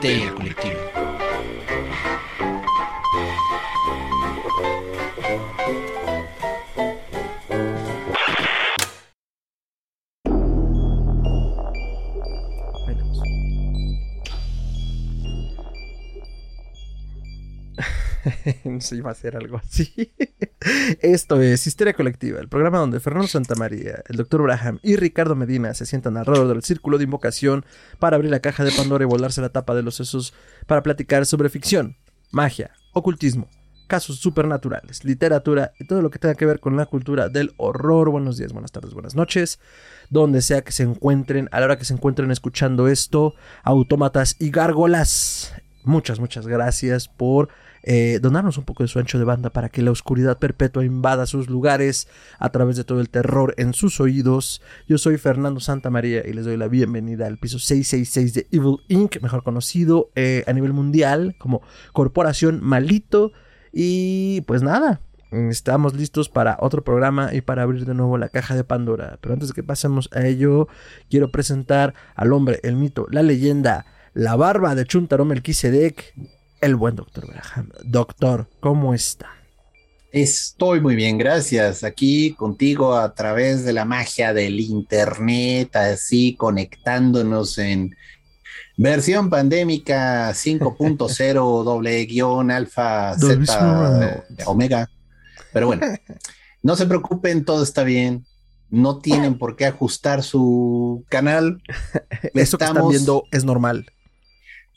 Histeria Colectiva. no iba a hacer algo así. Esto es Histeria Colectiva, el programa donde Fernando Santamaría, el Dr. Braham y Ricardo Medina se sientan alrededor del círculo de invocación para abrir la caja de Pandora y volarse la tapa de los sesos para platicar sobre ficción, magia, ocultismo, casos supernaturales, literatura y todo lo que tenga que ver con la cultura del horror. Buenos días, buenas tardes, buenas noches. Donde sea que se encuentren, a la hora que se encuentren escuchando esto, autómatas y gárgolas. Muchas, muchas gracias por eh, donarnos un poco de su ancho de banda para que la oscuridad perpetua invada sus lugares a través de todo el terror en sus oídos. Yo soy Fernando Santamaría y les doy la bienvenida al piso 666 de Evil Inc., mejor conocido eh, a nivel mundial como Corporación Malito. Y pues nada, estamos listos para otro programa y para abrir de nuevo la caja de Pandora. Pero antes de que pasemos a ello, quiero presentar al hombre, el mito, la leyenda, la barba de Chuntaro Melquisedec, el buen doctor Graham. Doctor, ¿cómo está? Estoy muy bien, gracias. Aquí contigo a través de la magia del internet, así conectándonos en versión pandémica 5.0 doble guion alfa z omega. Pero bueno, no se preocupen, todo está bien. No tienen por qué ajustar su canal. Eso que están viendo es normal.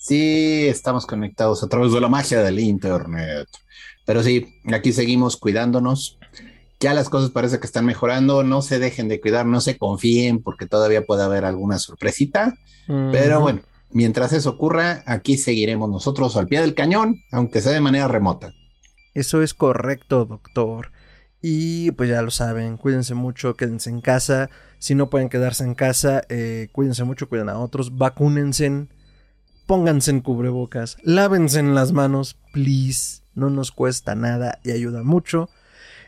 Sí, estamos conectados a través de la magia del Internet. Pero sí, aquí seguimos cuidándonos. Ya las cosas parece que están mejorando. No se dejen de cuidar, no se confíen porque todavía puede haber alguna sorpresita. Pero bueno, mientras eso ocurra, aquí seguiremos nosotros al pie del cañón, aunque sea de manera remota. Eso es correcto, doctor. Y pues ya lo saben, cuídense mucho, quédense en casa. Si no pueden quedarse en casa, eh, cuídense mucho, cuiden a otros, vacúnense pónganse en cubrebocas, lávense en las manos, please. No nos cuesta nada y ayuda mucho.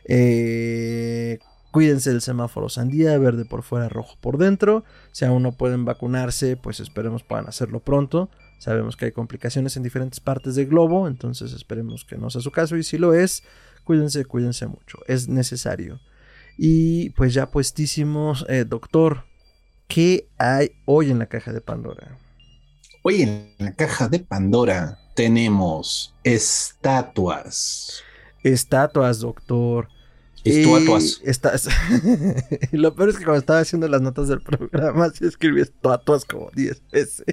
Eh, cuídense del semáforo sandía, verde por fuera, rojo por dentro. Si aún no pueden vacunarse, pues esperemos puedan hacerlo pronto. Sabemos que hay complicaciones en diferentes partes del globo, entonces esperemos que no sea su caso. Y si lo es, cuídense, cuídense mucho. Es necesario. Y pues ya puestísimos, eh, doctor, ¿qué hay hoy en la caja de Pandora? Hoy en la caja de Pandora tenemos estatuas. Estatuas, doctor. Estatuas. lo peor es que cuando estaba haciendo las notas del programa, sí escribí estatuas como 10 veces.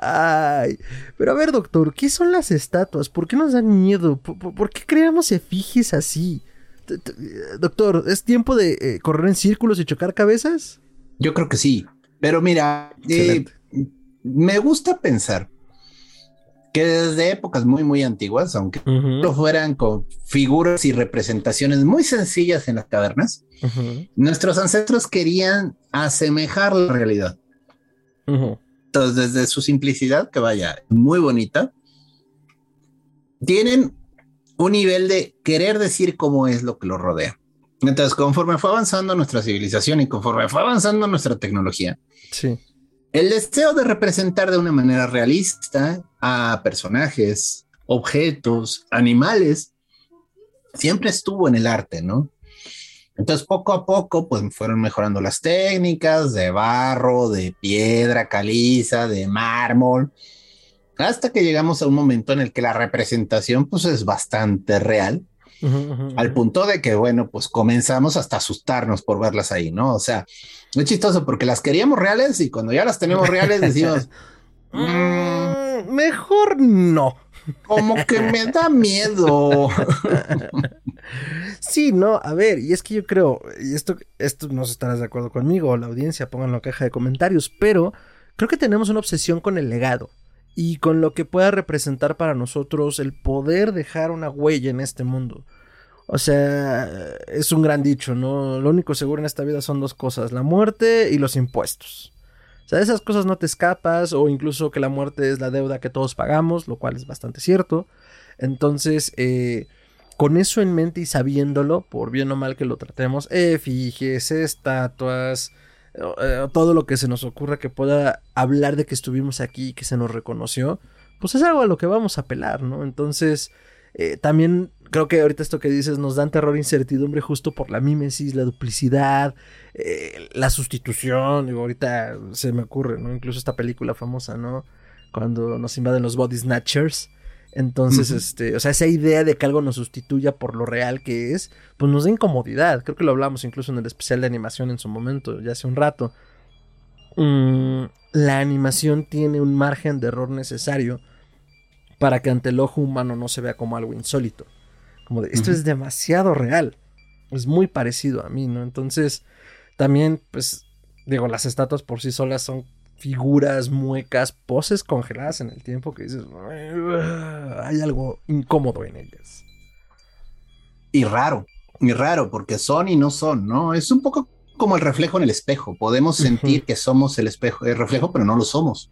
Ay, pero a ver, doctor, ¿qué son las estatuas? ¿Por qué nos dan miedo? ¿Por, qué creamos efigies así? Doctor, ¿es tiempo de eh, correr en círculos y chocar cabezas? Yo creo que sí. Pero mira, eh, me gusta pensar que desde épocas muy, muy antiguas, aunque no fueran con figuras y representaciones muy sencillas en las cavernas, nuestros ancestros querían asemejar la realidad. Entonces, desde su simplicidad, que vaya, muy bonita, tienen un nivel de querer decir cómo es lo que los rodea. Entonces, conforme fue avanzando nuestra civilización y conforme fue avanzando nuestra tecnología, sí el deseo de representar de una manera realista a personajes, objetos, animales, siempre estuvo en el arte, ¿no? Entonces, poco a poco, pues fueron mejorando las técnicas de barro, de piedra caliza, de mármol, hasta que llegamos a un momento en el que la representación, pues, es bastante real al punto de que, bueno, pues comenzamos hasta asustarnos por verlas ahí, ¿no? O sea, es chistoso porque las queríamos reales y cuando ya las tenemos reales decimos, mm, mejor no. Como que me da miedo. sí, no, a ver, y es que yo creo, y esto, esto no estarás de acuerdo conmigo, la audiencia, pónganlo en la caja de comentarios, pero creo que tenemos una obsesión con el legado y con lo que pueda representar para nosotros el poder dejar una huella en este mundo. O sea, es un gran dicho, ¿no? Lo único seguro en esta vida son dos cosas, la muerte y los impuestos. O sea, esas cosas no te escapas o incluso que la muerte es la deuda que todos pagamos, lo cual es bastante cierto. Entonces, eh, con eso en mente y sabiéndolo, por bien o mal que lo tratemos, efigies, estatuas, eh, todo lo que se nos ocurra que pueda hablar de que estuvimos aquí, que se nos reconoció, pues es algo a lo que vamos a apelar, ¿no? Entonces, eh, también creo que ahorita esto que dices nos dan terror e incertidumbre justo por la mímesis, la duplicidad, eh, la sustitución. Ahorita se me ocurre, ¿no? Incluso esta película famosa, ¿no? Cuando nos invaden los body snatchers. Entonces, este, o sea, esa idea de que algo nos sustituya por lo real que es, pues nos da incomodidad. Creo que lo hablamos incluso en el especial de animación en su momento, ya hace un rato. Mm, la animación tiene un margen de error necesario para que ante el ojo humano no se vea como algo insólito. Como de, esto es demasiado real. Es muy parecido a mí, ¿no? Entonces, también, pues, digo, las estatuas por sí solas son figuras, muecas, poses congeladas en el tiempo que dices, hay algo incómodo en ellas. Y raro, y raro, porque son y no son, ¿no? Es un poco como el reflejo en el espejo. Podemos sentir que somos el espejo, el reflejo, pero no lo somos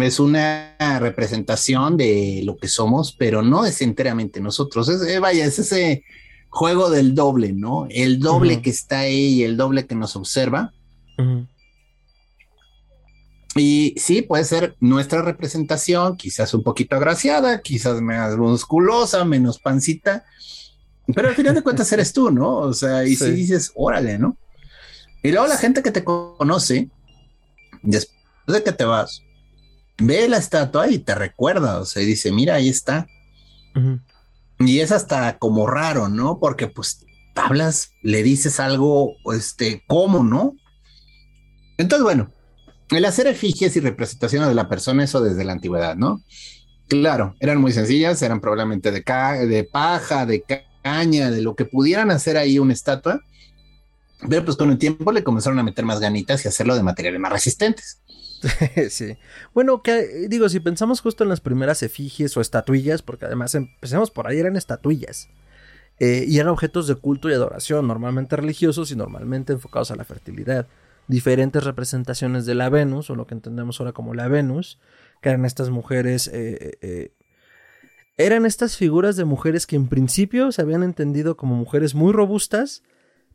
es una representación de lo que somos, pero no es enteramente nosotros. Es, eh, vaya, es ese juego del doble, ¿no? El doble que está ahí y el doble que nos observa. Y sí, puede ser nuestra representación, quizás un poquito agraciada, quizás más musculosa, menos pancita, pero al final de cuentas eres tú, ¿no? O sea, y si dices, órale, ¿no? Y luego la gente que te conoce, después de que te vas, ve la estatua y te recuerda, o sea, y dice, mira, ahí está. Y es hasta como raro, ¿no? Porque pues hablas, le dices algo, este, ¿cómo, no? Entonces, bueno, el hacer efigies y representaciones de la persona, eso desde la antigüedad, ¿no? Claro, eran muy sencillas, eran probablemente de, de paja, de caña, de lo que pudieran hacer ahí una estatua, pero pues con el tiempo le comenzaron a meter más ganitas y hacerlo de materiales más resistentes. sí. Bueno, que digo, si pensamos justo en las primeras efigies o estatuillas, porque además empecemos por ahí, eran estatuillas. Eh, y eran objetos de culto y adoración, normalmente religiosos y normalmente enfocados a la fertilidad. Diferentes representaciones de la Venus, o lo que entendemos ahora como la Venus, que eran estas mujeres. Eh, eh, eran estas figuras de mujeres que en principio se habían entendido como mujeres muy robustas,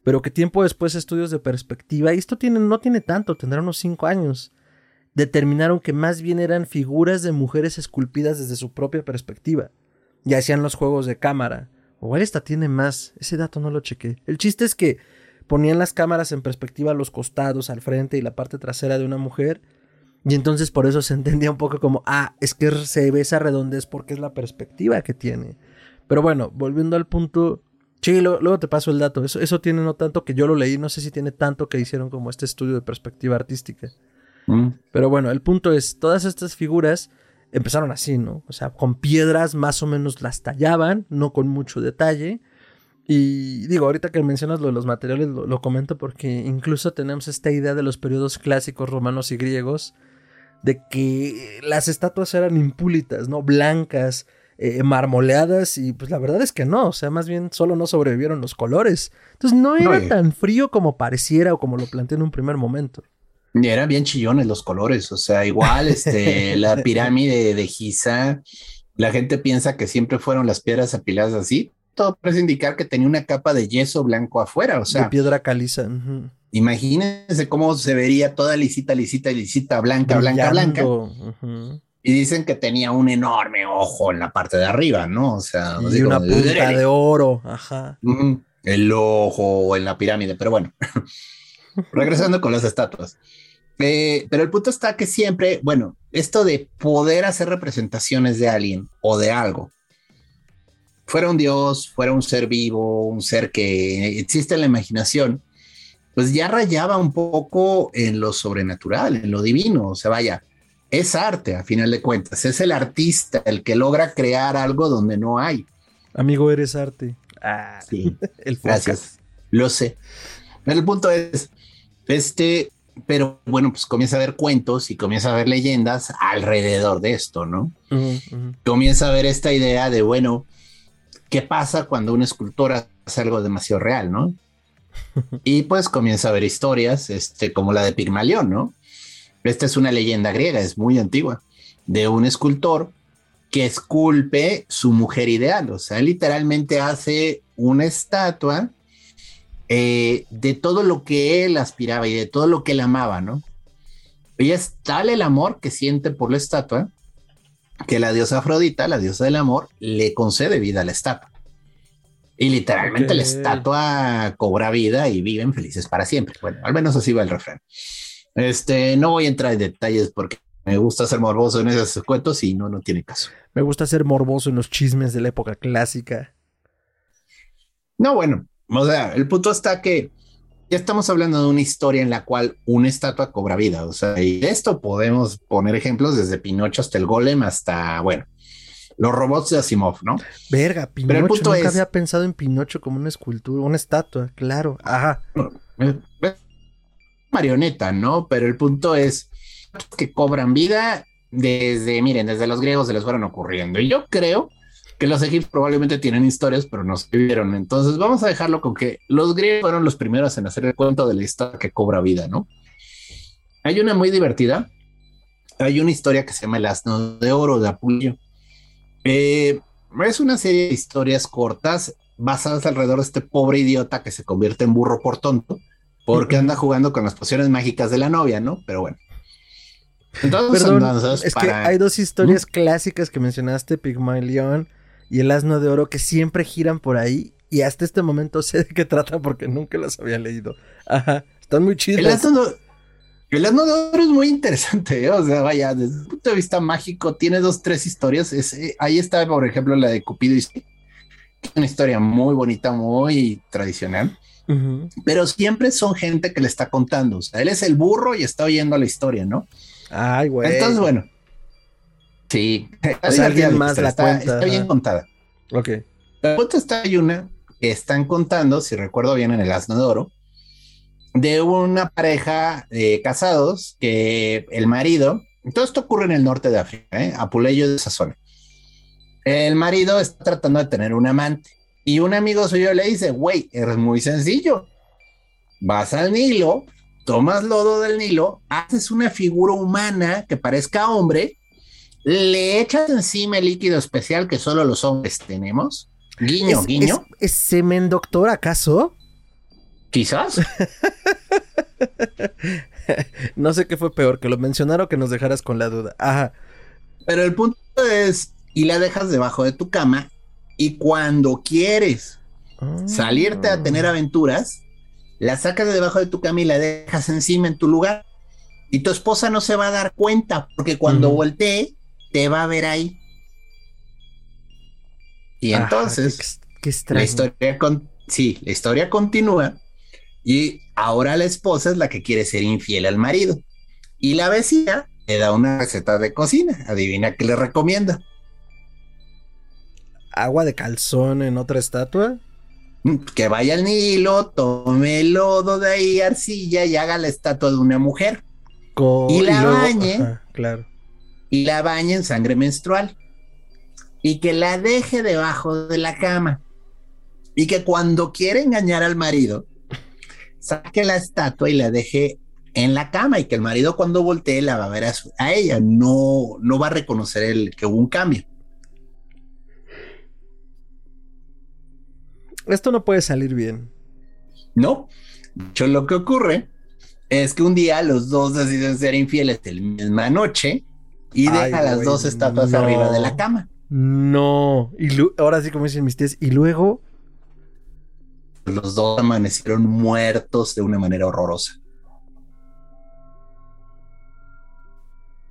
pero que tiempo después estudios de perspectiva, y esto tiene, no tiene tanto, tendrá unos 5 años, determinaron que más bien eran figuras de mujeres esculpidas desde su propia perspectiva. Y hacían los juegos de cámara. O esta tiene más. Ese dato no lo chequé. El chiste es que ponían las cámaras en perspectiva a los costados, al frente y la parte trasera de una mujer. Y entonces por eso se entendía un poco como, ah, es que se ve esa redondez porque es la perspectiva que tiene. Pero bueno, volviendo al punto. Sí, luego te paso el dato. Eso, eso tiene no tanto que yo lo leí, no sé si tiene tanto que hicieron como este estudio de perspectiva artística. Mm. Pero bueno, el punto es, todas estas figuras empezaron así, ¿no? O sea, con piedras más o menos las tallaban, no con mucho detalle. Y digo, ahorita que mencionas lo de los materiales, lo, comento porque incluso tenemos esta idea de los periodos clásicos romanos y griegos, de que las estatuas eran impúlitas, ¿no? Blancas, eh, marmoleadas, y pues la verdad es que no, o sea, más bien solo no sobrevivieron los colores. Entonces no era tan frío como pareciera o como lo planteé en un primer momento. Eran bien chillones los colores, o sea, igual este, la pirámide de Giza, la gente piensa que siempre fueron las piedras apiladas así, todo parece indicar que tenía una capa de yeso blanco afuera, o sea. De piedra caliza. Imagínense cómo se vería toda lisita, lisita, lisita, blanca, blanca, blanca. Y dicen que tenía un enorme ojo en la parte de arriba, ¿no? O sea, y una punta de oro, ajá. El ojo en la pirámide, pero bueno. Regresando con las estatuas. Eh, pero el punto está que siempre, bueno, esto de poder hacer representaciones de alguien o de algo, fuera un dios, fuera un ser vivo, un ser que existe en la imaginación, pues ya rayaba un poco en lo sobrenatural, en lo divino. O sea, vaya, es arte a final de cuentas, es el artista el que logra crear algo donde no hay. Amigo, eres arte. Ah, sí. el Gracias. Lo sé. Pero el punto es, este, pero bueno, pues comienza a ver cuentos y comienza a ver leyendas alrededor de esto, ¿no? Comienza a ver esta idea de, bueno, ¿qué pasa cuando un escultor hace algo demasiado real, no? y pues comienza a ver historias, este, como la de Pigmalión, ¿no? Esta es una leyenda griega, es muy antigua, de un escultor que esculpe su mujer ideal, o sea, literalmente hace una estatua eh, de todo lo que él aspiraba y de todo lo que él amaba, ¿no? Y es tal el amor que siente por la estatua que la diosa Afrodita, la diosa del amor, le concede vida a la estatua. Y literalmente la estatua cobra vida y viven felices para siempre. Bueno, al menos así va el refrán. Este, no voy a entrar en detalles porque me gusta ser morboso en esos cuentos y no, no tiene caso. Me gusta ser morboso en los chismes de la época clásica. No, bueno, o sea, el punto está que ya estamos hablando de una historia en la cual una estatua cobra vida. O sea, y de esto podemos poner ejemplos desde Pinocho hasta el Golem hasta, bueno, los robots de Asimov, ¿no? Verga, Pinocho. Pero el punto nunca había pensado en Pinocho como una escultura, una estatua, claro. Ajá. Marioneta, ¿no? Pero el punto es que cobran vida desde, miren, desde los griegos se les fueron ocurriendo. Y yo creo que los egipcios probablemente tienen historias, pero no se vieron. Entonces vamos a dejarlo con que los griegos fueron los primeros en hacer el cuento de la historia que cobra vida, ¿no? Hay una muy divertida. Hay una historia que se llama El asno de oro de Apulio. Eh, es una serie de historias cortas basadas alrededor de este pobre idiota que se convierte en burro por tonto porque anda jugando con las pociones mágicas de la novia, ¿no? Pero bueno. Entonces, es que hay dos historias clásicas que mencionaste, Pigmalión y el asno de oro que siempre giran por ahí y hasta este momento sé de qué trata porque nunca las había leído. Ajá, están muy chidas. El asno, el asno de oro es muy interesante, ¿eh? o sea, vaya, desde el punto de vista mágico tiene dos, tres historias. Eh, ahí está, por ejemplo, la de Cupido y una historia muy bonita, muy tradicional. Pero siempre son gente que le está contando. O sea, él es el burro y está oyendo la historia, ¿no? Ay, güey. Entonces, bueno, Sí, o sea, alguien más la está, cuenta. Está bien contada. Ok. La cuenta está hay una que están contando, si recuerdo bien, en el asno de oro, de una pareja de casados que el marido, todo esto ocurre en el norte de África, ¿eh? Apuleyo de esa zona. El marido está tratando de tener un amante y un amigo suyo le dice, güey, es muy sencillo. Vas al Nilo, tomas lodo del Nilo, haces una figura humana que parezca hombre le echas encima el líquido especial que solo los hombres tenemos. Guiño, guiño. ¿Es, semen doctor acaso? Quizás. no sé qué fue peor, que lo mencionara o que nos dejaras con la duda. Ajá. Pero el punto es, y la dejas debajo de tu cama, y cuando quieres salirte a tener ah. aventuras, la sacas de debajo de tu cama y la dejas encima en tu lugar. Y tu esposa no se va a dar cuenta, porque cuando voltee, te va a ver ahí. Y entonces, la historia con, sí, la historia continúa y ahora la esposa es la que quiere ser infiel al marido y la vecina le da una receta de cocina. Adivina qué le recomienda. Agua de calzón en otra estatua. Mm, que vaya al Nilo, tome el lodo de ahí, arcilla y haga la estatua de una mujer. y la bañe. claro y la bañe en sangre menstrual y que la deje debajo de la cama y que cuando quiere engañar al marido saque la estatua y la deje en la cama y que el marido cuando voltee la va a ver a, ella, no, no va a reconocer el, que hubo un cambio. Esto no puede salir bien. No, de lo que ocurre es que un día los dos deciden ser infieles la misma noche y deja las dos estatuas arriba de la cama. No. Y ahora sí, como dicen mis tías, y luego. Los dos amanecieron muertos de una manera horrorosa.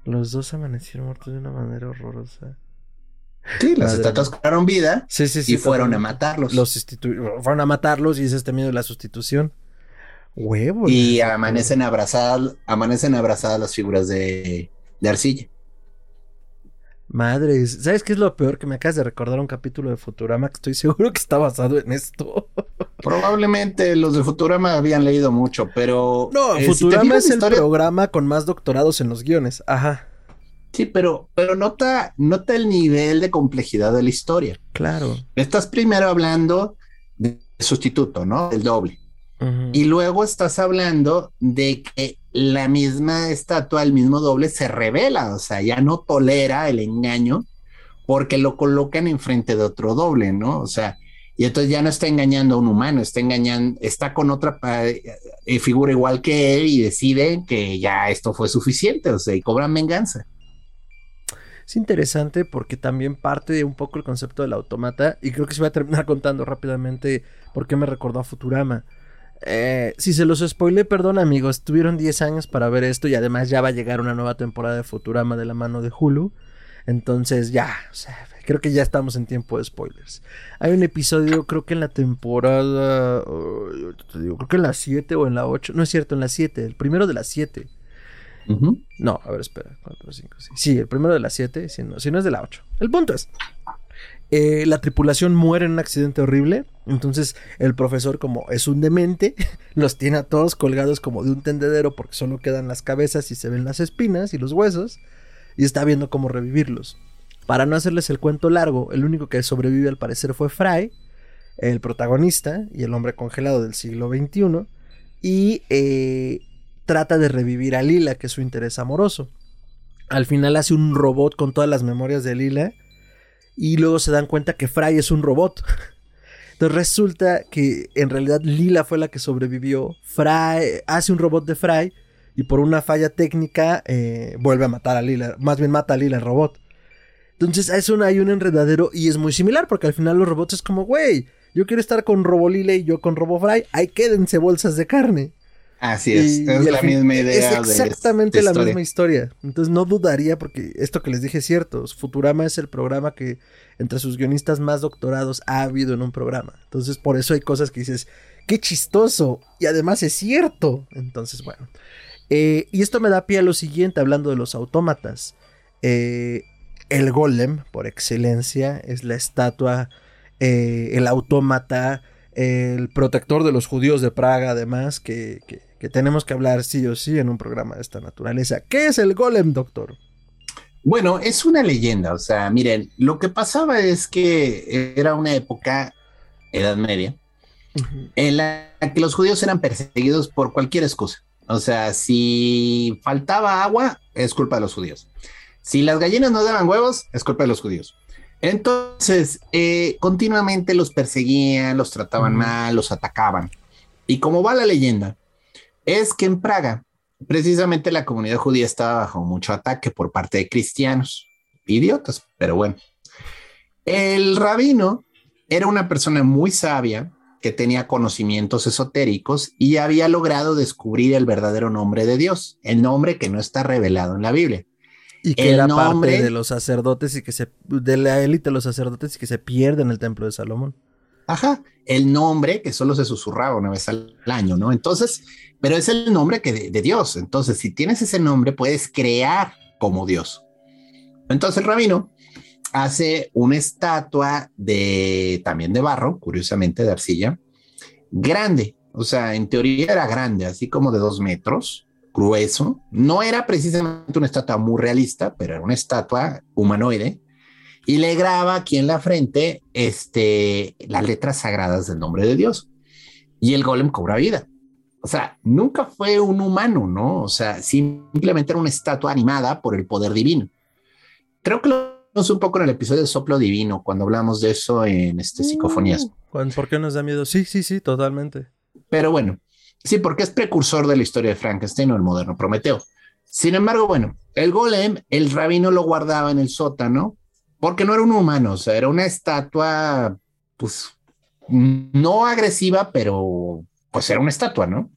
Los dos amanecieron muertos de una manera horrorosa. Sí, las estatuas cobraron vida sí, sí, sí, y fueron a matarlos. Los fueron a matarlos y es este miedo de la sustitución. Huevo. Y amanecen abrazadas, amanecen abrazadas las figuras de, de arcilla. Madres, ¿sabes qué es lo peor? Que me acabas de recordar un capítulo de Futurama que estoy seguro que está basado en esto. Probablemente los de Futurama habían leído mucho, pero. No, eh, Futurama es el programa con más doctorados en los guiones. Ajá. Sí, pero, pero nota, nota el nivel de complejidad de la historia. Claro. Estás primero hablando del sustituto, ¿no? El doble. Y luego estás hablando de que la misma estatua, el mismo doble, se revela, o sea, ya no tolera el engaño porque lo colocan enfrente de otro doble, ¿no? O sea, y entonces ya no está engañando a un humano, está engañando, está con otra eh, figura igual que él y deciden que ya esto fue suficiente, o sea, y cobran venganza. Es interesante porque también parte un poco el concepto del automata y creo que se va a terminar contando rápidamente por qué me recordó a Futurama. Eh, si se los spoilé, perdón amigos, tuvieron 10 años para ver esto y además ya va a llegar una nueva temporada de Futurama de la mano de Hulu. Entonces ya, o sea, creo que ya estamos en tiempo de spoilers. Hay un episodio, creo que en la temporada, creo que en la 7 o en la 8, no es cierto, en la 7, el primero de las 7. No, a ver, espera, 4, 5, 6. Sí, el primero de las 7, si no, si no es de la 8. El punto es, eh, la tripulación muere en un accidente horrible. Entonces el profesor, como es un demente, los tiene a todos colgados como de un tendedero porque solo quedan las cabezas y se ven las espinas y los huesos. Y está viendo cómo revivirlos. Para no hacerles el cuento largo, el único que sobrevive al parecer fue Fry, el protagonista y el hombre congelado del siglo XXI, y eh, trata de revivir a Lila, que es su interés amoroso. Al final hace un robot con todas las memorias de Lila, y luego se dan cuenta que Fry es un robot. Entonces resulta que en realidad Lila fue la que sobrevivió. Fry hace un robot de Fry y por una falla técnica eh, vuelve a matar a Lila. Más bien mata a Lila el robot. Entonces es hay un enredadero y es muy similar porque al final los robots es como, güey, yo quiero estar con Robolile y yo con RoboFry, ahí quédense bolsas de carne. Así es, es la misma idea. Es exactamente la misma historia. Entonces no dudaría, porque esto que les dije es cierto. Futurama es el programa que entre sus guionistas más doctorados ha habido en un programa. Entonces por eso hay cosas que dices, qué chistoso. Y además es cierto. Entonces, bueno. Eh, y esto me da pie a lo siguiente, hablando de los autómatas. Eh, el golem, por excelencia, es la estatua, eh, el autómata, el protector de los judíos de Praga, además, que, tenemos que hablar sí o sí en un programa de esta naturaleza. ¿Qué es el golem, doctor? Bueno, es una leyenda, o sea, miren, lo que pasaba es que era una época, Edad Media, en la que los judíos eran perseguidos por cualquier excusa. O sea, si faltaba agua, es culpa de los judíos. Si las gallinas no daban huevos, es culpa de los judíos. Entonces, eh, continuamente los perseguían, los trataban mal, los atacaban. Y como va la leyenda, es que en Praga, precisamente la comunidad judía estaba bajo mucho ataque por parte de cristianos. Idiotas, pero bueno. El rabino era una persona muy sabia que tenía conocimientos esotéricos y había logrado descubrir el verdadero nombre de Dios, el nombre que no está revelado en la Biblia. Y que era parte de los sacerdotes y que se, de la élite de los sacerdotes y que se pierde en el templo de Salomón. Ajá, el nombre que solo se susurraba una vez al año, ¿no? Entonces, pero es el nombre que de, Dios. Entonces, si tienes ese nombre, puedes crear como Dios. Entonces, el rabino hace una estatua de también de barro, curiosamente de arcilla, grande. O sea, en teoría era grande, así como de dos metros, grueso. No era precisamente una estatua muy realista, pero era una estatua humanoide. Y le graba aquí en la frente este, las letras sagradas del nombre de Dios. Y el golem cobra vida. O sea, nunca fue un humano, ¿no? O sea, simplemente era una estatua animada por el poder divino. Creo que lo vimos un poco en el episodio de Soplo Divino, cuando hablamos de eso en este, Psicofonías. Uh, ¿Por qué nos da miedo? Sí, sí, sí, totalmente. Pero bueno, Sí, porque es precursor de la historia de Frankenstein o el moderno Prometeo. Sin embargo, bueno, el golem, el rabino lo guardaba en el sótano porque no era un humano, o sea, era una estatua, pues, no agresiva, pero pues era una estatua, ¿no?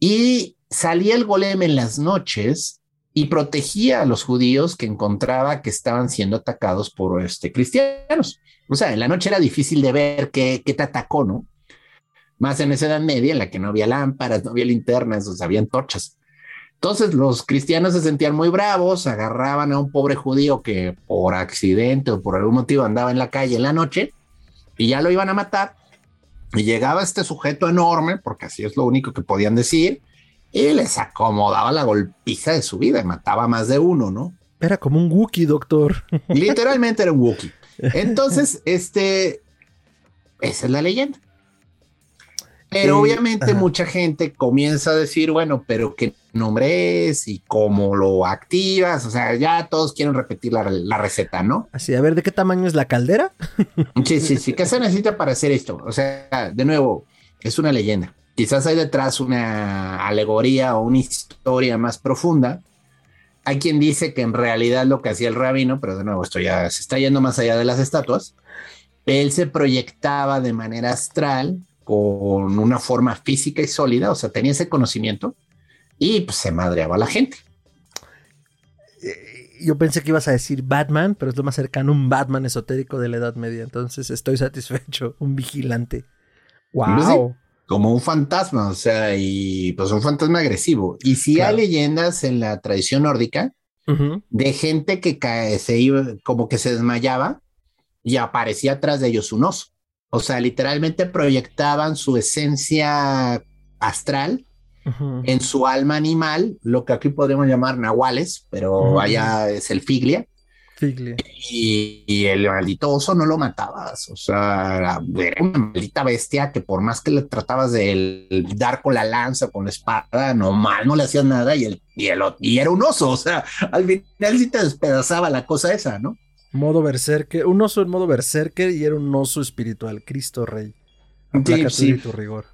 Y salía el golem en las noches y protegía a los judíos que encontraba que estaban siendo atacados por este, cristianos. O sea, en la noche era difícil de ver qué, qué te atacó, ¿no? más en esa edad media en la que no había lámparas, no había linternas, o sea, habían torchas. Entonces los cristianos se sentían muy bravos, agarraban a un pobre judío que por accidente o por algún motivo andaba en la calle en la noche y ya lo iban a matar. Y llegaba este sujeto enorme, porque así es lo único que podían decir, y les acomodaba la golpiza de su vida y mataba más de uno, ¿no? Era como un Wookiee, doctor. Literalmente era un Wookiee. Entonces, este, esa es la leyenda. Pero obviamente mucha gente comienza a decir, bueno, pero qué nombre es y cómo lo activas. O sea, ya todos quieren repetir la, receta, ¿no? Así, a ver, ¿de qué tamaño es la caldera? sí, sí, sí. ¿Qué se necesita para hacer esto? O sea, de nuevo, es una leyenda. Quizás hay detrás una alegoría o una historia más profunda. Hay quien dice que en realidad lo que hacía el rabino, pero de nuevo, esto ya se está yendo más allá de las estatuas. Él se proyectaba de manera astral con una forma física y sólida, o sea, tenía ese conocimiento y pues se madreaba a la gente. Eh, yo pensé que ibas a decir Batman, pero es lo más cercano a un Batman esotérico de la Edad Media, entonces estoy satisfecho, un vigilante. Wow. Pues como un fantasma, o sea, y pues un fantasma agresivo. Y si hay leyendas en la tradición nórdica de gente que cae, se iba, como que se desmayaba y aparecía atrás de ellos un oso. O sea, literalmente proyectaban su esencia astral en su alma animal, lo que aquí podríamos llamar nahuales, pero allá es el figlia. Figlia. Y, el maldito oso no lo matabas, o sea, era una maldita bestia que por más que le tratabas de dar con la lanza, con la espada, no mal, no le hacías nada y, el, y, el, y era un oso, o sea, al final sí te despedazaba la cosa esa, ¿no? Modo berserker, un oso en modo berserker y era un oso espiritual, Cristo Rey. Sí, sí. Tu rigor.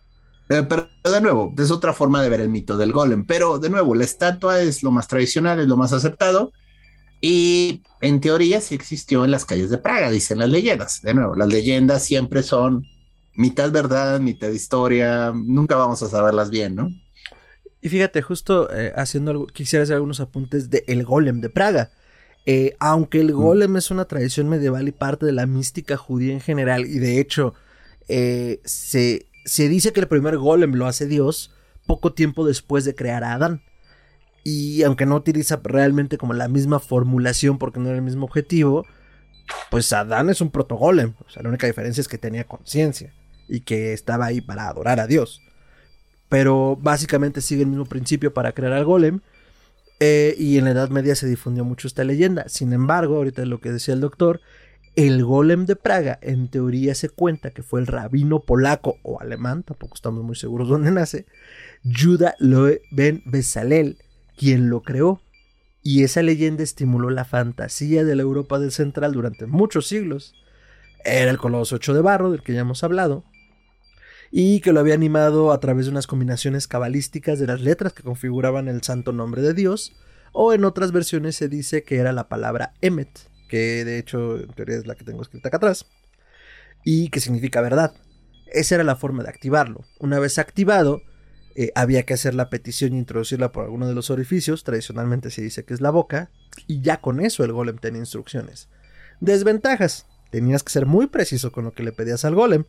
Eh, pero de nuevo, es otra forma de ver el mito del golem. Pero de nuevo, la estatua es lo más tradicional, es lo más aceptado. Y en teoría sí existió en las calles de Praga, dicen las leyendas. De nuevo, las leyendas siempre son mitad verdad, mitad historia. Nunca vamos a saberlas bien, ¿no? Y fíjate, justo eh, haciendo algo, quisiera hacer algunos apuntes de El Golem de Praga. Eh, aunque el mm. golem es una tradición medieval y parte de la mística judía en general, y de hecho eh, se, se, dice que el primer golem lo hace Dios poco tiempo después de crear a Adán. Y aunque no utiliza realmente como la misma formulación porque no era el mismo objetivo, pues Adán es un protogolem. O sea, la única diferencia es que tenía conciencia y que estaba ahí para adorar a Dios. Pero básicamente sigue el mismo principio para crear al golem eh, y en la Edad Media se difundió mucho esta leyenda. Sin embargo, ahorita lo que decía el doctor, el golem de Praga en teoría se cuenta que fue el rabino polaco o alemán, tampoco estamos muy seguros dónde nace, Judah Loe ben Besalel, quien lo creó. Y esa leyenda estimuló la fantasía de la Europa del Central durante muchos siglos. Era el coloso hecho de barro, del que ya hemos hablado, y que lo había animado a través de unas combinaciones cabalísticas de las letras que configuraban el santo nombre de Dios, o en otras versiones se dice que era la palabra Emet, que de hecho en teoría es la que tengo escrita acá atrás, y que significa verdad. Esa era la forma de activarlo. Una vez activado, eh, había que hacer la petición y introducirla por alguno de los orificios, tradicionalmente se dice que es la boca, y ya con eso el golem tenía instrucciones. Desventajas. Tenías que ser muy preciso con lo que le pedías al golem,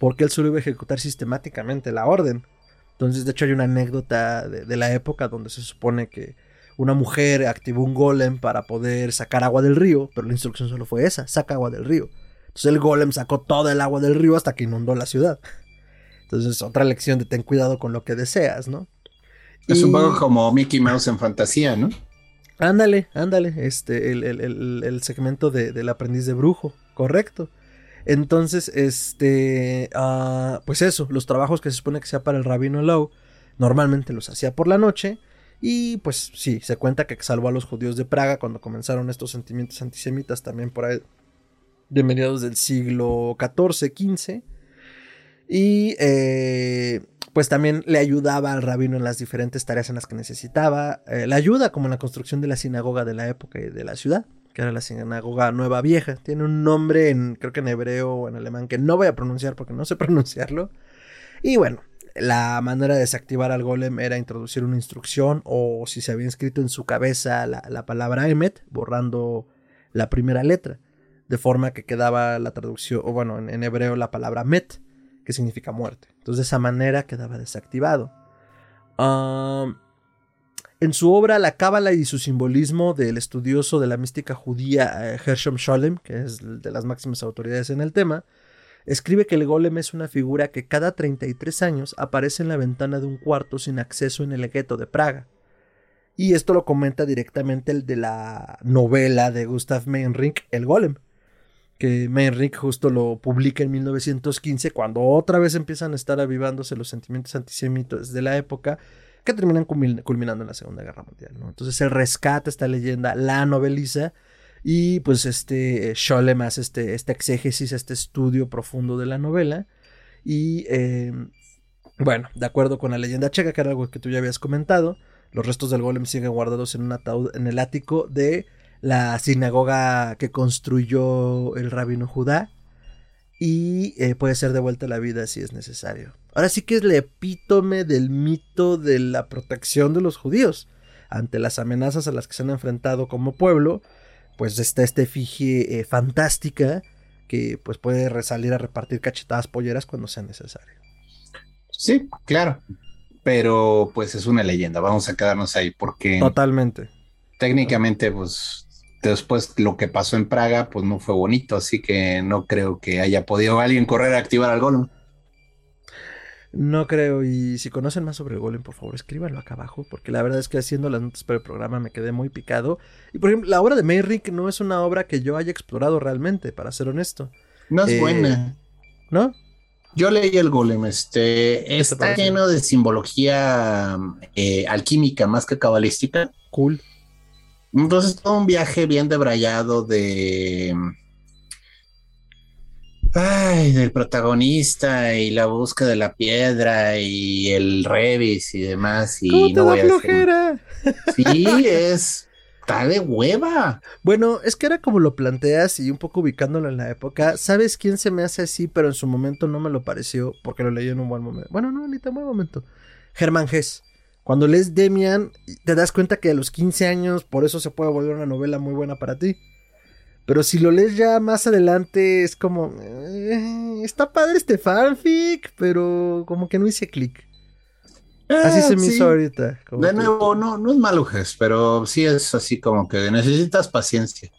porque él solo iba a ejecutar sistemáticamente la orden. Entonces, de hecho, hay una anécdota de, la época donde se supone que una mujer activó un golem para poder sacar agua del río, pero la instrucción solo fue esa, saca agua del río. Entonces el golem sacó toda el agua del río hasta que inundó la ciudad. Entonces, otra lección de ten cuidado con lo que deseas, ¿no? Es un poco como Mickey Mouse en fantasía, ¿no? Ándale, ándale, este, el, segmento del aprendiz de brujo, correcto. Entonces, este, ah, pues eso, los trabajos que se supone que sea para el rabino Lowe, normalmente los hacía por la noche. Y pues sí, se cuenta que salvó a los judíos de Praga cuando comenzaron estos sentimientos antisemitas también por ahí de mediados del siglo XIV, XV. Y eh, pues también le ayudaba al rabino en las diferentes tareas en las que necesitaba. Eh, la ayuda como en la construcción de la sinagoga de la época y de la ciudad que era la sinagoga Nueva Vieja. Tiene un nombre en, creo que en hebreo o en alemán, que no voy a pronunciar porque no sé pronunciarlo. Y bueno, la manera de desactivar al golem era introducir una instrucción o si se había inscrito en su cabeza la, palabra Emet, borrando la primera letra, de forma que quedaba la traducción, o bueno, en, hebreo la palabra Met, que significa muerte. Entonces de esa manera quedaba desactivado. Um, en su obra La Cábala y su simbolismo del estudioso de la mística judía eh, Hershom Scholem, que es de las máximas autoridades en el tema, escribe que el golem es una figura que cada 33 años aparece en la ventana de un cuarto sin acceso en el gueto de Praga. Y esto lo comenta directamente el de la novela de Gustav Meinrich, El Golem, que Meinrich justo lo publica en 1915, cuando otra vez empiezan a estar avivándose los sentimientos antisemitas de la época, que terminan culminando en la Segunda Guerra Mundial. ¿no? Entonces él rescata esta leyenda, la noveliza, y pues este Scholem hace este, este exégesis, este estudio profundo de la novela, y em, bueno, de acuerdo con la leyenda checa, que era algo que tú ya habías comentado, los restos del golem siguen guardados en un ataúd en el ático de la sinagoga que construyó el rabino Judá y eh, puede ser devuelta a la vida si es necesario. Ahora sí que es el epítome del mito de la protección de los judíos ante las amenazas a las que se han enfrentado como pueblo, pues está esta efigie eh, fantástica que pues puede resalir a repartir cachetadas polleras cuando sea necesario. Sí, claro, pero pues es una leyenda, vamos a quedarnos ahí porque... Totalmente. Técnicamente, pues Después lo que pasó en Praga, pues no fue bonito, así que no creo que haya podido alguien correr a activar al Golem. No creo, y si conocen más sobre el Golem, por favor, escríbanlo acá abajo, porque la verdad es que haciendo las notas para el programa me quedé muy picado. Y por ejemplo, la obra de Merrick no es una obra que yo haya explorado realmente, para ser honesto. No es buena. Eh, ¿No? Yo leí el Golem, este está lleno de simbología eh, alquímica más que cabalística. Cool. Entonces, todo un viaje bien debrayado de. Ay, del protagonista y la búsqueda de la piedra y el Revis y demás. Y no voy flojera? Sí, es. Está de hueva. Bueno, es que era como lo planteas y un poco ubicándolo en la época. ¿Sabes quién se me hace así, pero en su momento no me lo pareció porque lo leí en un buen momento? Bueno, no, ni tan buen momento. Germán Gess. Cuando lees Demian, te das cuenta que a los 15 años, por eso se puede volver una novela muy buena para ti. Pero si lo lees ya más adelante, es como. Eh, está padre este fanfic, pero como que no hice clic. así se me ah, hizo ahorita. de nuevo, no, no es malo, pero sí es así como que necesitas paciencia.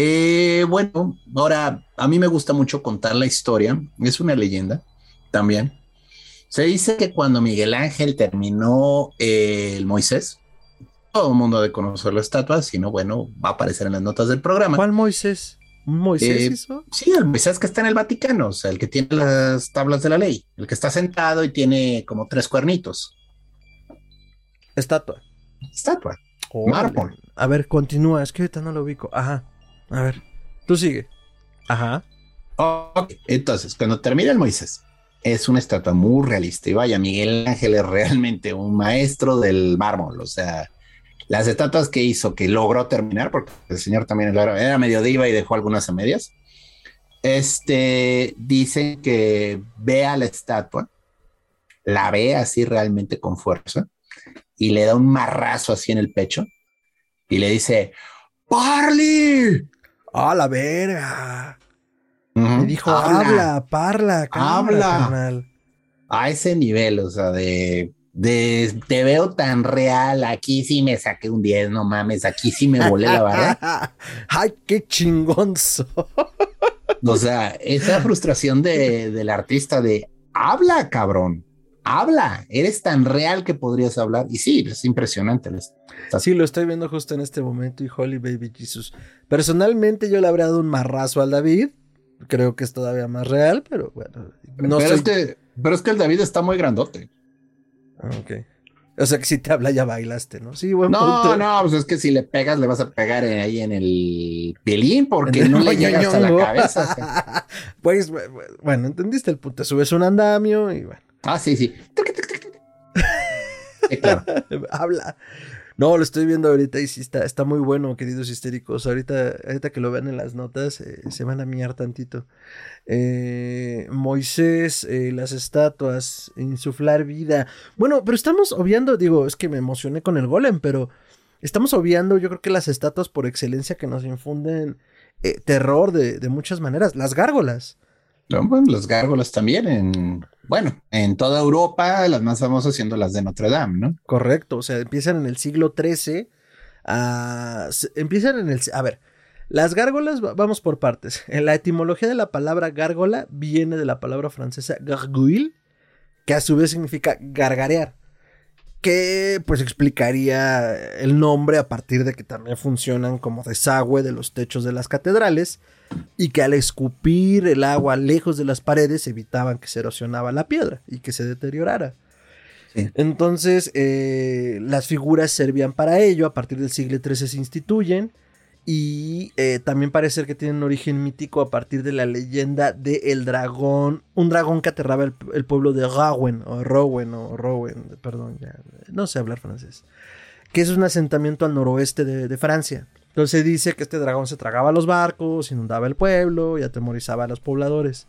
Eh, bueno, ahora a mí me gusta mucho contar la historia. Es una leyenda también. Se dice que cuando Miguel Ángel terminó eh, el Moisés, todo el mundo de conocer la estatua, si no, bueno, va a aparecer en las notas del programa. ¿Cuál Moisés? ¿Moisés eh, Sí, el Moisés que está en el Vaticano, o sea, el que tiene las tablas de la ley, el que está sentado y tiene como tres cuernitos. Estatua. Estatua. Mármol. A ver, continúa, es que ahorita no lo ubico. Ajá. A ver, tú sigue. Ajá. Ok, entonces, cuando termina el Moisés, es una estatua muy realista. Y vaya, Miguel Ángel es realmente un maestro del mármol. O sea, las estatuas que hizo, que logró terminar, porque el señor también era medio diva y dejó algunas a medias. Este dice que ve a la estatua, la ve así realmente con fuerza y le da un marrazo así en el pecho y le dice: ¡Parley! ¡A la verga! Me dijo, habla, parla, habla. A ese nivel, o sea, de, de te veo tan real, aquí sí me saqué un 10, no mames, aquí sí me volé la barra. Ay, qué chingonzo. o sea, esa frustración de, del artista de habla, cabrón. Habla, eres tan real que podrías hablar. Y sí, es impresionante. Sí, lo estoy viendo justo en este momento y Holy Baby Jesus. Personalmente yo le habría dado un marrazo al David creo que es todavía más real, pero bueno. No pero, es que, pero es que el David está muy grandote. Ah, ok. O sea que si te habla ya bailaste, ¿no? Sí, bueno. No, no, pues es que si le pegas le vas a pegar ahí en el pielín porque no le llega hasta la cabeza. pues bueno, entendiste el punto. Subes un andamio y bueno. Ah, sí, sí. sí claro. habla. No, lo estoy viendo ahorita y sí está, está muy bueno, queridos histéricos. Ahorita, ahorita que lo vean en las notas, eh, se van a mirar tantito. Eh, Moisés, eh, las estatuas, insuflar vida. Bueno, pero estamos obviando, digo, es que me emocioné con el golem, pero estamos obviando, yo creo que las estatuas por excelencia que nos infunden terror de, de muchas maneras. Las gárgolas. No, bueno, las gárgolas también en, bueno, en toda Europa, las más famosas siendo las de Notre Dame, ¿no? Correcto, o sea, empiezan en el siglo XIII, empiezan en el, a ver, las gárgolas, vamos por partes. En la etimología de la palabra gárgola viene de la palabra francesa gargouille, que a su vez significa gargarear. Que pues explicaría el nombre a partir de que también funcionan como desagüe de los techos de las catedrales y que al escupir el agua lejos de las paredes evitaban que se erosionaba la piedra y que se deteriorara. Entonces, eh, las figuras servían para ello, a partir del siglo XIII se instituyen y eh, también parece que tienen un origen mítico a partir de la leyenda de el dragón, un dragón que aterraba el, pueblo de Rowen, o Rowen, o Rowen, perdón, ya, no sé hablar francés, que es un asentamiento al noroeste de, Francia. Entonces se dice que este dragón se tragaba los barcos, inundaba el pueblo y atemorizaba a los pobladores.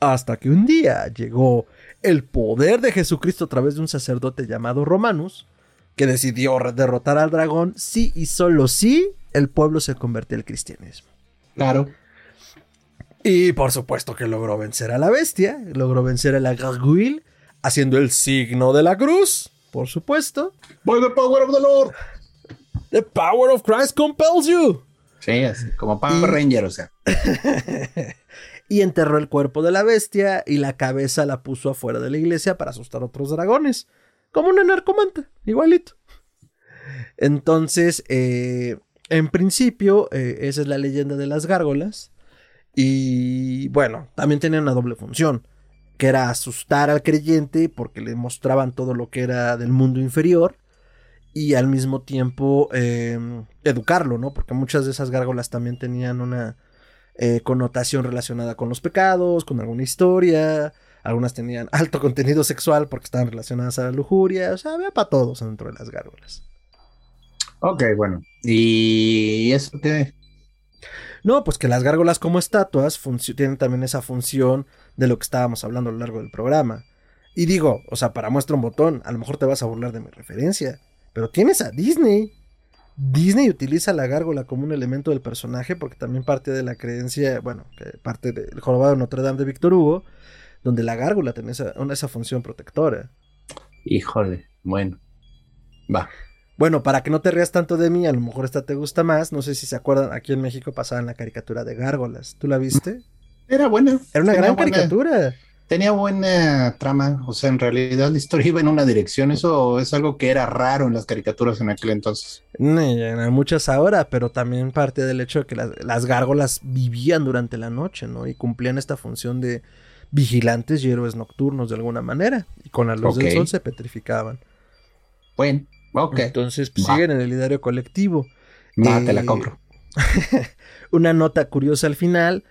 Hasta que un día llegó el poder de Jesucristo a través de un sacerdote llamado Romanus, que decidió derrotar al dragón sí y solo sí el pueblo se convirtió al cristianismo. Claro. Y por supuesto que logró vencer a la bestia, logró vencer a la gargouille, haciendo el signo de la cruz, por supuesto. By the power of the Lord. The power of Christ compels you. Sí, así, como Power Ranger, o sea. y enterró el cuerpo de la bestia y la cabeza la puso afuera de la iglesia para asustar a otros dragones. Como una narcomanta, igualito. Entonces, eh, en principio, eh, esa es la leyenda de las gárgolas. Y bueno, también tenía una doble función, que era asustar al creyente porque le mostraban todo lo que era del mundo inferior y al mismo tiempo em, educarlo, ¿no? Porque muchas de esas gárgolas también tenían una eh, connotación relacionada con los pecados, con alguna historia. Algunas tenían alto contenido sexual porque estaban relacionadas a la lujuria. O sea, había para todos dentro de las gárgolas. Ok, bueno. ¿Y eso qué? No, pues que las gárgolas como estatuas tienen también esa función de lo que estábamos hablando a lo largo del programa. Y digo, o sea, para muestra un botón, a lo mejor te vas a burlar de mi referencia, pero tienes a Disney. Disney utiliza la gárgola como un elemento del personaje porque también parte de la creencia, bueno, que parte del jorobado de Notre Dame de Víctor Hugo, donde la gárgola tiene esa, esa función protectora. Híjole, bueno, va. Bueno, para que no te rías tanto de mí, a lo mejor esta te gusta más. No sé si se acuerdan, aquí en México pasaban la caricatura de Gárgolas. ¿Tú la viste? Era buena. Era una gran caricatura. Tenía buena trama, o sea, en realidad la historia iba en una dirección. Eso es algo que era raro en las caricaturas en aquel entonces. No, hay muchas ahora, pero también parte del hecho de que las, gárgolas vivían durante la noche, ¿no? Y cumplían esta función de vigilantes y héroes nocturnos de alguna manera. Y con la luz del sol se petrificaban. Bueno. Entonces pues, siguen en el ideario colectivo. Va, te la compro. una nota curiosa al final.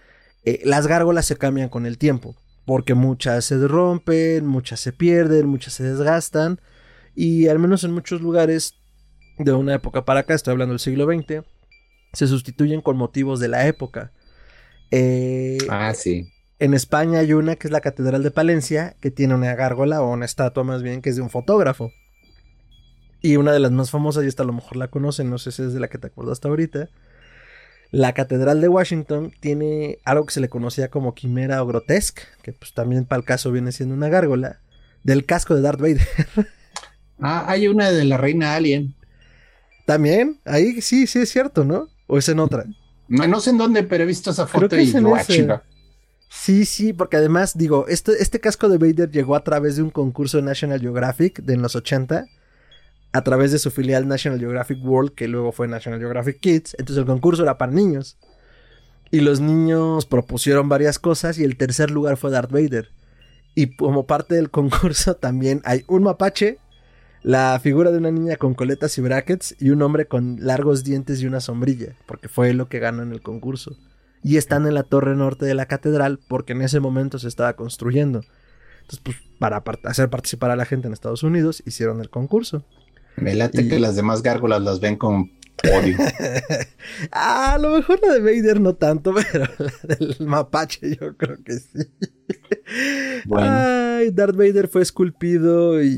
Eh, las gárgolas se cambian con el tiempo. Porque muchas se rompen, muchas se pierden, muchas se desgastan. Y al menos en muchos lugares de una época para acá, estoy hablando del siglo XX, se sustituyen con motivos de la época. Eh, ah, sí. En España hay una que es la Catedral de Palencia, que tiene una gárgola o una estatua más bien que es de un fotógrafo. Y una de las más famosas, y esta a lo mejor la conocen, no sé si es de la que te acuerdas hasta ahorita. La Catedral de Washington tiene algo que se le conocía como quimera o grotesque, que pues también para el caso viene siendo una gárgola, del casco de Darth Vader. ah, hay una de la reina Alien. También, ahí sí, sí es cierto, ¿no? ¿O es en otra? No, no sé en dónde, pero he visto esa foto y Sí, sí, porque además, digo, este, este casco de Vader llegó a través de un concurso de National Geographic de los 80 a través de su filial National Geographic World, que luego fue National Geographic Kids. Entonces el concurso era para niños. Y los niños propusieron varias cosas y el tercer lugar fue Darth Vader. Y como parte del concurso también hay un mapache, la figura de una niña con coletas y brackets y un hombre con largos dientes y una sombrilla, porque fue lo que ganó en el concurso. Y están en la torre norte de la catedral porque en ese momento se estaba construyendo. Entonces, pues, para hacer participar a la gente en Estados Unidos, hicieron el concurso. Me late que las demás gárgolas las ven con odio. ah, a lo mejor la de Vader no tanto, pero la del mapache yo creo que sí. Bueno. Ay, Darth Vader fue esculpido y,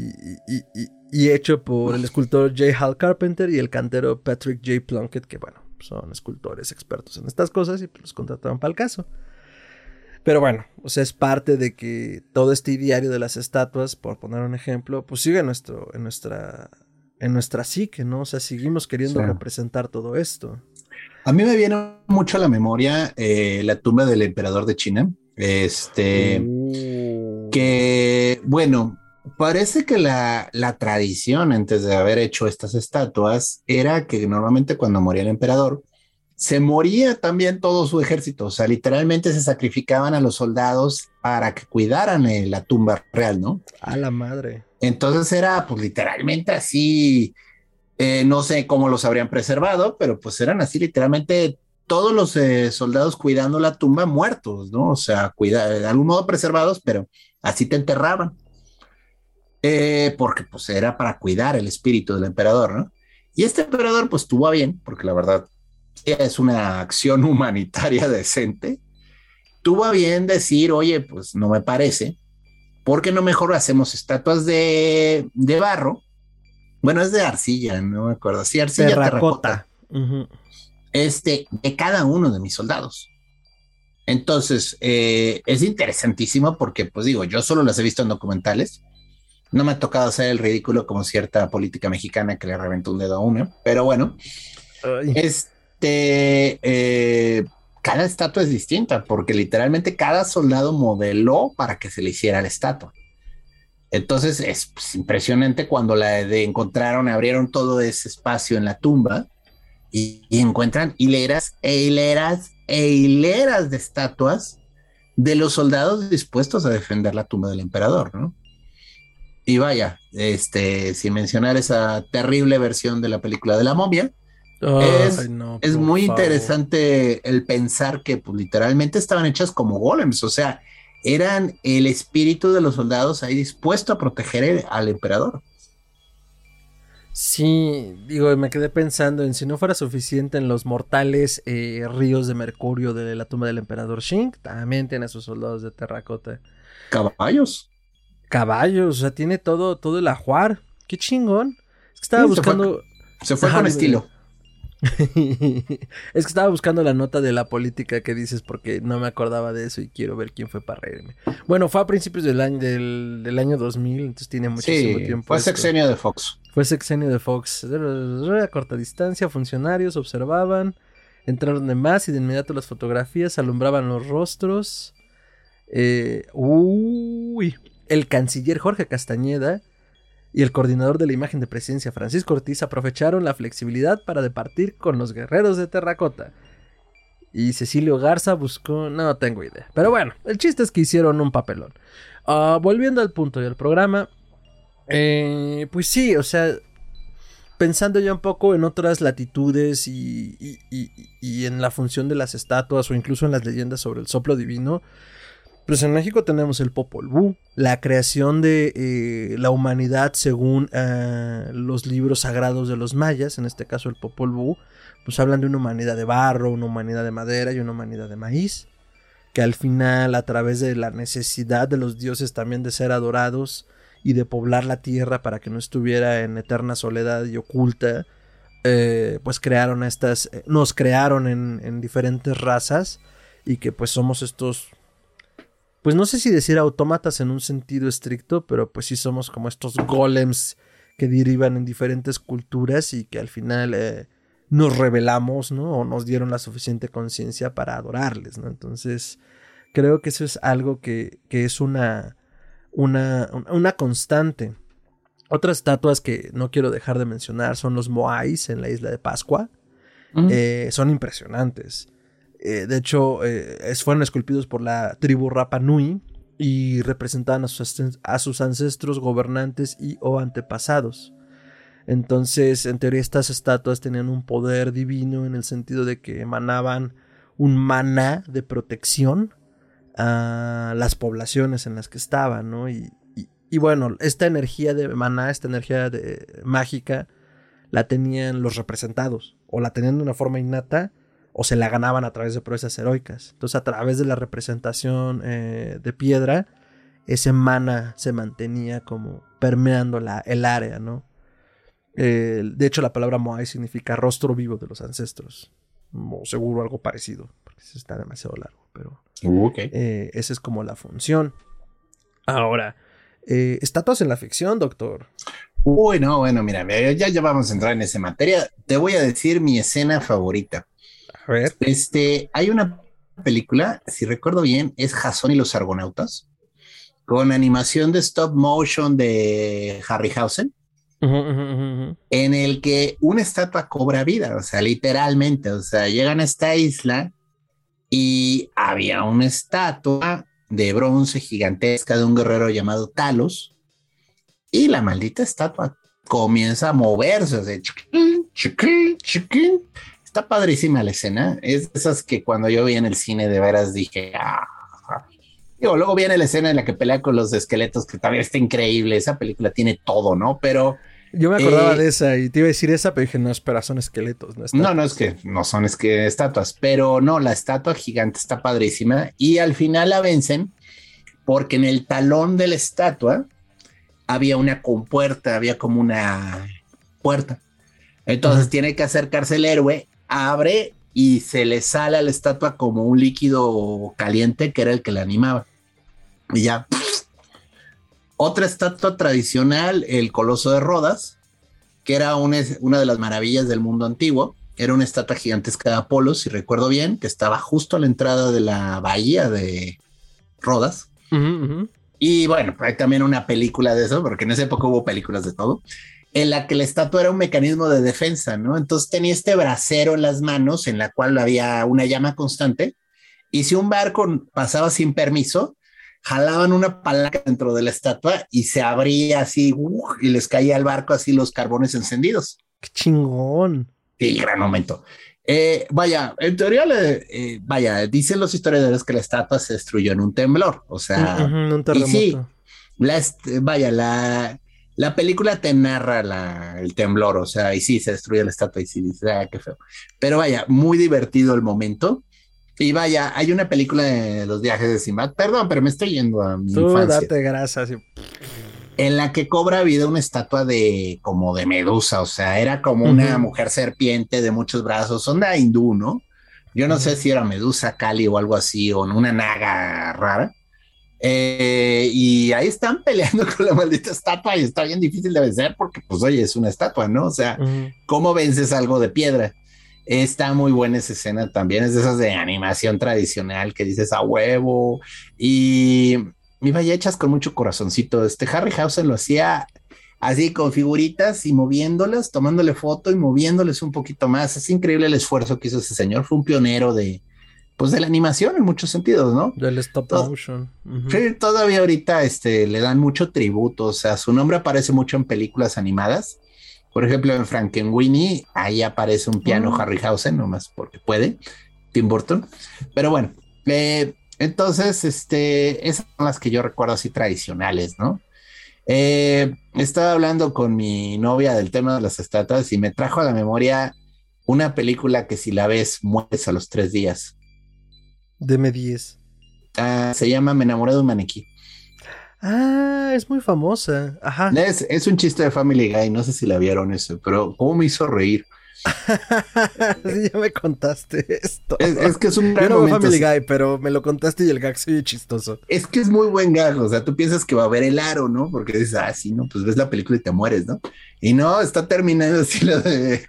hecho por el escultor J. Hal Carpenter y el cantero Patrick J. Plunkett, que bueno, son escultores expertos en estas cosas y pues los contrataron para el caso. Pero bueno, o sea, es parte de que todo este diario de las estatuas, por poner un ejemplo, pues sigue en, nuestro, en nuestra en nuestra psique, ¿no? O sea, seguimos queriendo representar todo esto. A mí me viene mucho a la memoria eh, la tumba del emperador de China. Este, uh. que, bueno, Parece que la, la, tradición antes de haber hecho estas estatuas era que normalmente cuando moría el emperador, se moría también todo su ejército, o sea, literalmente se sacrificaban a los soldados para que cuidaran eh, la tumba real, ¿no? A la madre. Entonces era pues literalmente así, eh, no sé cómo los habrían preservado, pero pues eran así literalmente todos los eh, soldados cuidando la tumba muertos, ¿no? O sea, cuida, de algún modo preservados, pero así te enterraban. Porque pues era para cuidar el espíritu del emperador, ¿no? Y este emperador pues tuvo a bien, porque la verdad es una acción humanitaria decente, tuvo a bien decir, oye, pues no me parece, ¿por qué no mejor hacemos estatuas de, de barro? Bueno, es de arcilla, no me acuerdo. Sí, arcilla terracota. Este, de cada uno de mis soldados. Entonces, eh, es interesantísimo porque, pues digo, yo solo las he visto en documentales. No me ha tocado hacer el ridículo como cierta política mexicana que le reventó un dedo a uno, pero bueno, es, este, eh, cada estatua es distinta, porque literalmente cada soldado modeló para que se le hiciera la estatua. Entonces es pues, impresionante cuando la de encontraron, abrieron todo ese espacio en la tumba y, encuentran hileras e hileras e hileras de estatuas de los soldados dispuestos a defender la tumba del emperador, ¿no? Y vaya, este, sin mencionar esa terrible versión de la película de la momia, es, muy interesante el pensar que pues, literalmente estaban hechas como golems, o sea, eran el espíritu de los soldados ahí dispuesto a proteger al emperador. Sí, digo, me quedé pensando en si no fuera suficiente en los mortales eh, ríos de mercurio de la tumba del emperador Shink, también tiene a sus soldados de terracota. Caballos. Caballos, o sea, tiene todo, todo el ajuar. Qué chingón. estaba buscando. Se fue, con estilo. es que estaba buscando la nota de la política que dices porque no me acordaba de eso y quiero ver quién fue para reírme. Bueno, fue a principios del año, del, año 2000, entonces tiene muchísimo tiempo. Fue sexenio de Fox. Fue sexenio de Fox. A corta distancia, funcionarios observaban, entraron de más y de inmediato las fotografías alumbraban los rostros. Eh, uy, el canciller Jorge Castañeda y el coordinador de la imagen de presencia, Francisco Ortiz, aprovecharon la flexibilidad para departir con los guerreros de terracota. Y Cecilio Garza buscó... No tengo idea. Pero bueno, el chiste es que hicieron un papelón. Ah, volviendo al punto del programa. Eh, pues sí, o sea... Pensando ya un poco en otras latitudes y, y en la función de las estatuas o incluso en las leyendas sobre el soplo divino, pues en México tenemos el Popol Vuh, la creación de eh, la humanidad según eh, los libros sagrados de los mayas, en este caso el Popol Vuh, pues hablan de una humanidad de barro, una humanidad de madera y una humanidad de maíz, que al final a través de la necesidad de los dioses también de ser adorados y de poblar la tierra para que no estuviera en eterna soledad y oculta, eh, pues crearon estas, nos crearon en, en diferentes razas y que pues somos estos pues no sé si decir autómatas en un sentido estricto, pero pues sí somos como estos golems que derivan en diferentes culturas y que al final eh, nos revelamos, ¿no? O nos dieron la suficiente conciencia para adorarles, ¿no? Entonces, creo que eso es algo que, que es una, una, una constante. Otras estatuas que no quiero dejar de mencionar son los Moais en la isla de Pascua. Eh, son impresionantes. Eh, de hecho, eh, fueron esculpidos por la tribu Rapa Nui y representaban a sus, ancestros gobernantes y o antepasados. Entonces, en teoría, estas estatuas tenían un poder divino en el sentido de que emanaban un maná de protección a las poblaciones en las que estaban, ¿no? Y, bueno, esta energía de maná, esta energía de, mágica, la tenían los representados, o la tenían de una forma innata, o se la ganaban a través de proezas heroicas. Entonces, a través de la representación eh, de piedra, ese mana se mantenía como permeando la, el área, ¿no? de hecho, la palabra Moai significa rostro vivo de los ancestros. O seguro algo parecido, porque está demasiado largo, pero uh, eh, esa es como la función. Ahora, eh, estatuas en la ficción, doctor. Uy, no, bueno, mira, ya, ya vamos a entrar en esa materia. Te voy a decir mi escena favorita. A ver. Este, hay una película, si recuerdo bien, es Jason y los Argonautas, con animación de stop motion de Harryhausen, en el que una estatua cobra vida, o sea, literalmente, o sea, llegan a esta isla y había una estatua de bronce gigantesca de un guerrero llamado Talos y la maldita estatua comienza a moverse, o sea, chiquín, chiquín, Está padrísima la escena, es de esas que cuando yo vi en el cine de veras dije, ah, luego viene la escena en la que pelea con los esqueletos, que también está increíble. Esa película tiene todo, ¿no? Pero. Yo me acordaba eh, de esa y te iba a decir esa, pero dije, no, espera, son esqueletos. No, no, no, es que no son es que estatuas, pero no, la estatua gigante está padrísima y al final la vencen porque en el talón de la estatua había una compuerta, había como una puerta. Entonces tiene que acercarse el héroe, abre y se le sale a la estatua como un líquido caliente que era el que la animaba. Y ya. Otra estatua tradicional, el Coloso de Rodas, que era una, de las maravillas del mundo antiguo. Era una estatua gigantesca de Apolo, si recuerdo bien, que estaba justo a la entrada de la bahía de Rodas. Y bueno, hay también una película de eso, porque en esa época hubo películas de todo, en la que la estatua era un mecanismo de defensa, ¿no? Entonces tenía este brasero en las manos en la cual había una llama constante y si un barco pasaba sin permiso, jalaban una palanca dentro de la estatua y se abría así y les caía al barco así los carbones encendidos. ¡Qué chingón! Sí, gran momento. Eh, vaya, en teoría, eh, vaya, dicen los historiadores que la estatua se destruyó en un temblor, o sea, un terremoto. sí, vaya, la, la película te narra el temblor, o sea, y sí, se destruye la estatua y sí, dice, ah, qué feo. Pero vaya, muy divertido el momento. Y vaya, hay una película de los viajes de Simbad, perdón, pero me estoy yendo a mi Tú date grasa, En la que cobra vida una estatua de como de medusa, o sea, era como una mujer serpiente de muchos brazos, onda hindú, ¿no? Yo no sé si era medusa, Kali o algo así, o una naga rara. Eh, y ahí están peleando con la maldita estatua y está bien difícil de vencer porque, pues, oye, es una estatua, ¿no? O sea, ¿cómo vences algo de piedra? Está muy buena esa escena también, es de esas de animación tradicional que dices a huevo y, y vaya hechas con mucho corazoncito. Este Harryhausen lo hacía así con figuritas y moviéndolas, tomándole foto y moviéndoles un poquito más. Es increíble el esfuerzo que hizo ese señor, fue un pionero de, pues de la animación en muchos sentidos, ¿no? Del stop motion. Sí, todavía ahorita este, le dan mucho tributo, o sea, su nombre aparece mucho en películas animadas por ejemplo, en Frankenweenie, ahí aparece un piano mm. Harryhausen, nomás porque puede, Tim Burton. Pero bueno, eh, entonces, este, esas son las que yo recuerdo así tradicionales, ¿no? Eh, estaba hablando con mi novia del tema de las estatuas y me trajo a la memoria una película que si la ves mueres a los tres días. Deme 10. Ah, se llama Me enamoré de un maniquí. Ah, es muy famosa. Ajá. Es, un chiste de Family Guy, no sé si la vieron eso, pero ¿cómo me hizo reír? sí, ya me contaste esto. Es, que es un gran Yo no Family Guy, pero me lo contaste y el gag soy chistoso. Es que es muy buen gag, o sea, tú piensas que va a haber el aro, ¿no? Porque dices, ah, sí, no, pues ves la película y te mueres, ¿no? Y no, está terminando así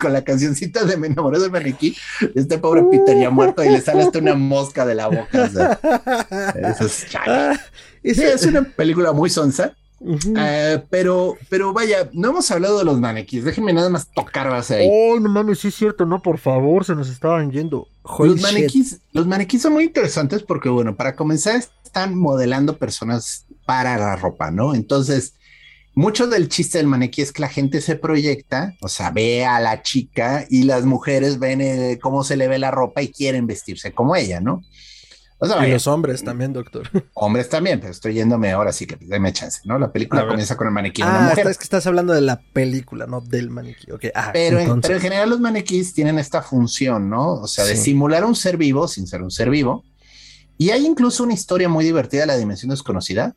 con la cancioncita de Me enamoré del maniquí. Este pobre Peter ya muerto y le sale hasta una mosca de la boca. O sea, eso es es una película muy sonsa. Eh, pero, pero vaya, no hemos hablado de los maniquíes. Déjenme nada más tocar base ahí. Oh, no mames, sí es cierto, no, por favor, se nos estaban yendo. los maniquíes, los maniquíes son muy interesantes porque, bueno, para comenzar, están modelando personas para la ropa, ¿no? Entonces, mucho del chiste del maniquí es que la gente se proyecta, o sea, ve a la chica y las mujeres ven eh, cómo se le ve la ropa y quieren vestirse como ella, ¿no? Y los hombres también, doctor. Hombres también, pero estoy yéndome ahora sí que déme chance, ¿no? La película comienza con el maniquí ah, es que estás hablando de la película, no del maniquí. Ah, pero, en, general los maniquís tienen esta función, ¿no? O sea, de simular un ser vivo sin ser un ser vivo. Y hay incluso una historia muy divertida la dimensión desconocida.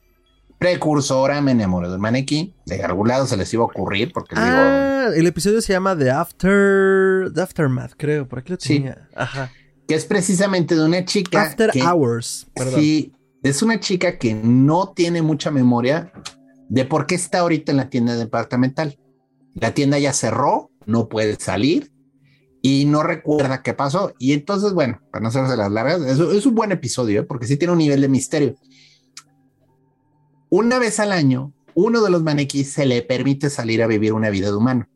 Precursora, me enamoré del maniquí. De algún lado se les iba a ocurrir porque ah, el episodio se llama The After... The Aftermath, creo. Por aquí lo tenía. Sí. Ajá que es precisamente de una chica. After Hours. Sí, es una chica que no tiene mucha memoria de por qué está ahorita en la tienda departamental. La tienda ya cerró, no puede salir y no recuerda qué pasó. Y entonces, bueno, para no hacerse las largas, es, es un buen episodio, ¿eh? porque sí tiene un nivel de misterio. una vez al año, uno de los maniquíes se le permite salir a vivir una vida de humano,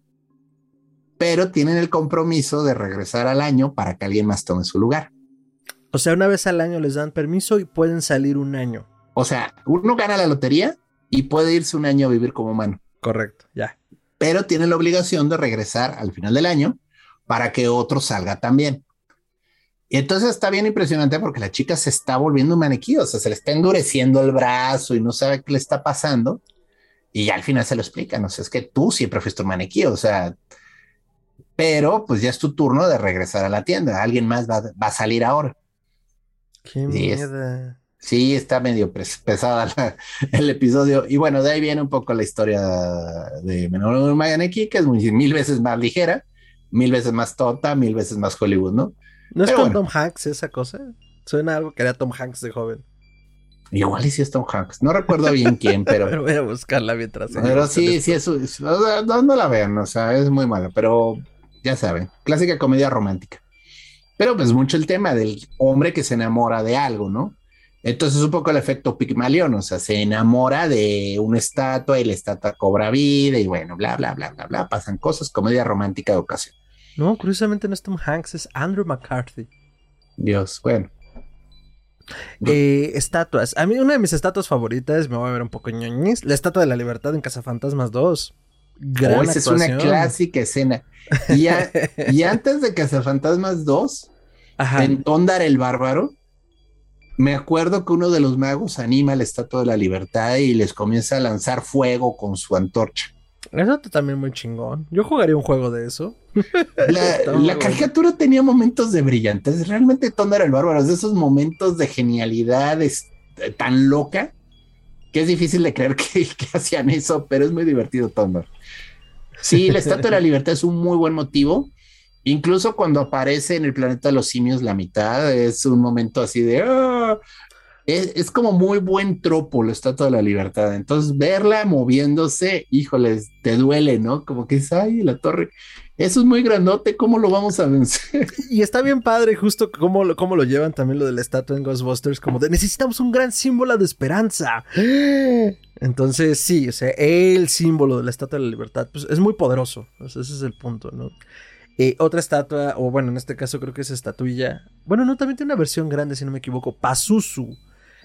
pero tienen el compromiso de regresar al año para que alguien más tome su lugar. O sea, una vez al año les dan permiso y pueden salir un año. O sea, uno gana la lotería y puede irse un año a vivir como humano. Correcto, ya. Pero tiene la obligación de regresar al final del año para que otro salga también. Y entonces está bien impresionante porque la chica se está volviendo un maniquí, o sea, se le está endureciendo el brazo y no sabe qué le está pasando. Y ya al final se lo explican, o sea, es que tú siempre fuiste un maniquí, o sea, pero pues ya es tu turno de regresar a la tienda, alguien más va, a salir ahora. Qué miedo. Sí, está medio pesada el episodio. Y bueno, de ahí viene un poco la historia de Menor Maneki, que es muy, mil veces más ligera, mil veces más tonta, mil veces más Hollywood, ¿no? ¿No es con Tom Hanks esa cosa? Suena algo que era Tom Hanks de joven. Igual y si es Tom Hanks. No recuerdo bien quién, pero. pero voy a buscarla mientras. Pero sí, sí, eso. no, no, la vean, o sea, es muy mala, pero ya saben, clásica comedia romántica. Pero pues mucho el tema del hombre que se enamora de algo, ¿no? Entonces es un poco el efecto Pigmalión, o sea, se enamora de una estatua y la estatua cobra vida y bueno, bla, bla, bla, bla, bla, pasan cosas, comedia romántica de ocasión. No, curiosamente no es Tom Hanks, es Andrew McCarthy. Dios, bueno. Eh, estatuas. A mí una de mis estatuas favoritas, me voy a ver un poco ñoñis, la Estatua de la Libertad en Cazafantasmas 2. Gran es una clásica escena. Y, y antes de Cazafantasmas 2, en Tondar el Bárbaro, me acuerdo que uno de los magos anima la Estatua de la Libertad y les comienza a lanzar fuego con su antorcha. Eso también muy chingón. Yo jugaría un juego de eso. La, caricatura tenía momentos de brillantes. Realmente Thunder el Bárbaro de esos momentos de genialidad es, tan loca que es difícil de creer que, hacían eso, pero es muy divertido Thunder. Sí, la Estatua de la Libertad es un muy buen motivo. Incluso cuando aparece en el planeta de los simios la mitad, es un momento así de ¡ah! es, como muy buen tropo la Estatua de la Libertad. Entonces, verla moviéndose, híjoles, te duele, ¿no? Como que es, ay, la torre, eso es muy grandote, ¿cómo lo vamos a vencer? Y está bien padre, justo cómo, cómo lo llevan también lo de la estatua en Ghostbusters, como de necesitamos un gran símbolo de esperanza. Entonces, sí, o sea, el símbolo de la Estatua de la Libertad, pues es muy poderoso. ese es el punto, ¿no? Eh, otra estatua, o bueno, en este caso creo que es estatuilla. Bueno, no, también tiene una versión grande, si no me equivoco. Pazuzu.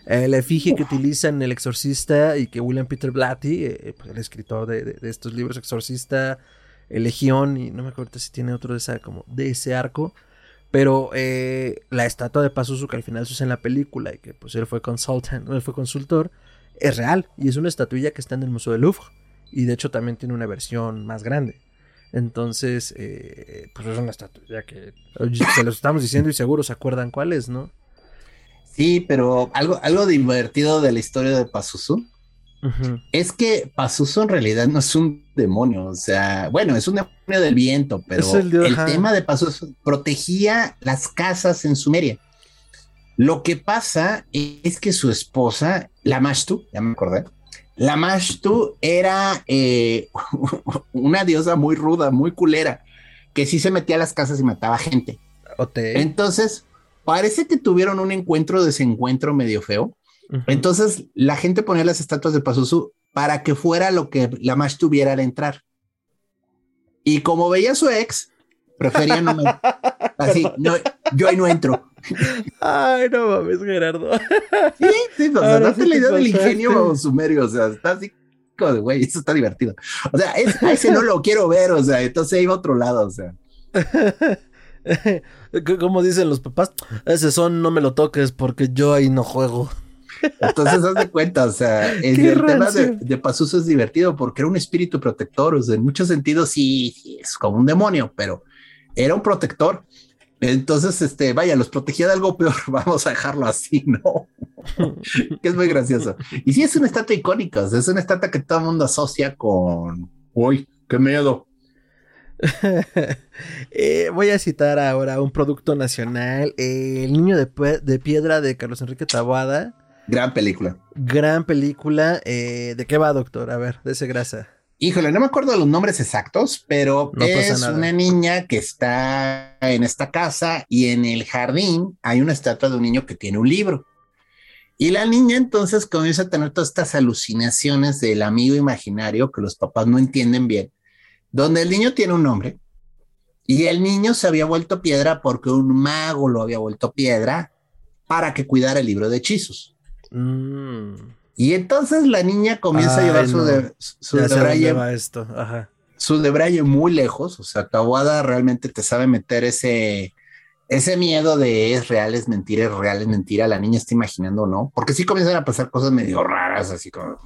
La efigie que utilizan El Exorcista y que William Peter Blatty, eh, pues, el escritor de, estos libros Exorcista, Legión, y no me acuerdo si tiene otro de, esa, como de ese arco. Pero eh, la estatua de Pazuzu que al final se usa en la película y que pues él fue consultant, él fue consultor, es real y es una estatuilla que está en el Museo de Louvre. Y de hecho también tiene una versión más grande. Entonces, eh, pues es una estatuilla que se los estamos diciendo y seguro se acuerdan cuál es, ¿no? Sí, pero algo, algo divertido de la historia de Pazuzu es que Pazuzu en realidad no es un demonio, o sea, bueno, es un demonio del viento, pero el, tema de Pazuzu protegía las casas en Sumeria. Lo que pasa es que su esposa, la Mashtu, ya me acordé, la Mashtu era eh, una diosa muy ruda, muy culera, que sí se metía a las casas y mataba gente. Entonces, parece que tuvieron un encuentro, desencuentro medio feo. Entonces la gente ponía las estatuas de Pazuzu para que fuera lo que la más tuviera al entrar. Y como veía a su ex, prefería no así, no, yo ahí no entro. Ay, no mames, Gerardo. Sí, sí, o sea, date la idea del ingenio sumerio, o sea, está así como de güey, eso está divertido. O sea, a ese no lo quiero ver, o sea, entonces iba a otro lado, o sea. Como dicen los papás, ese son no me lo toques porque yo ahí no juego. Entonces, haz de cuenta, o sea, el, tema de, de Pazuzu es divertido porque era un espíritu protector, o sea, en muchos sentidos sí, es como un demonio, pero era un protector. Entonces, este, vaya, los protegía de algo peor, vamos a dejarlo así, ¿no? que es muy gracioso. Y sí, es una estatua icónica, es una estatua que todo el mundo asocia con, uy, qué miedo, Eh, voy a citar ahora un producto nacional, El niño de, piedra de Carlos Enrique Taboada. Gran película. Gran película. Eh, ¿De qué va, doctor? A ver, de ese grasa. Híjole, no me acuerdo de los nombres exactos, pero es una niña que está en esta casa y en el jardín hay una estatua de un niño que tiene un libro. Y la niña entonces comienza a tener todas estas alucinaciones del amigo imaginario que los papás no entienden bien, donde el niño tiene un nombre y el niño se había vuelto piedra porque un mago lo había vuelto piedra para que cuidara el libro de hechizos. Mm. Y entonces la niña comienza a llevar su, de, su debraye, esto. Ajá. su debraye muy lejos. O sea, Kawada realmente te sabe meter ese, ese miedo de es real, es mentira, es real, es mentira. La niña está imaginando, ¿no? Porque sí comienzan a pasar cosas medio raras, así como.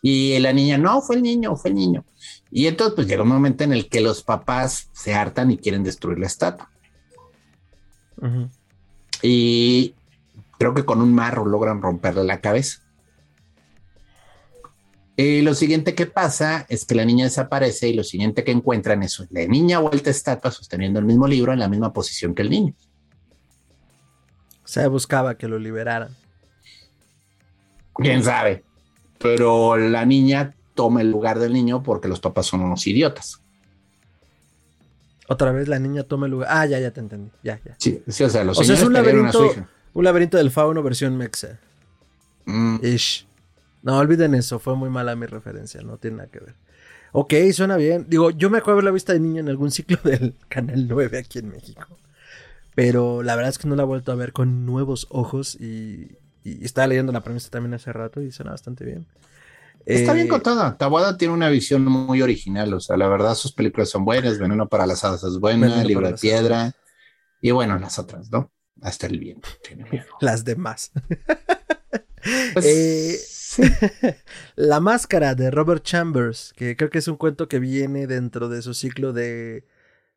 Y la niña, no, fue el niño, fue el niño. Y entonces, pues llega un momento en el que los papás se hartan y quieren destruir la estatua. Y creo que con un marro logran romperle la cabeza. Y lo siguiente que pasa es que la niña desaparece y lo siguiente que encuentran es la niña vuelta estatua sosteniendo el mismo libro en la misma posición que el niño. Se buscaba que lo liberaran. Quién sabe. Pero la niña toma el lugar del niño porque los papás son unos idiotas. Otra vez la niña toma el lugar. Ah, ya, ya te entendí. Ya, ya. Sí, sí o sea, los o sea, es un laberinto, un laberinto del fauno versión mexa. Mm. Ish. No, olviden eso, fue muy mala mi referencia, no tiene nada que ver. Ok, suena bien. Digo, yo me acuerdo de la vista de niño en algún ciclo del Canal 9 aquí en México. Pero la verdad es que no la he vuelto a ver con nuevos ojos y, estaba leyendo la premisa también hace rato y suena bastante bien. Está bien eh, contada. Tawada tiene una visión muy original. O sea, la verdad, sus películas son buenas. Veneno para las hadas es buena. Libro de Piedra. Y bueno, las otras, ¿no? Hasta el viento. Las demás. Pues, eh, la máscara de Robert Chambers, que creo que es un cuento que viene dentro de su ciclo de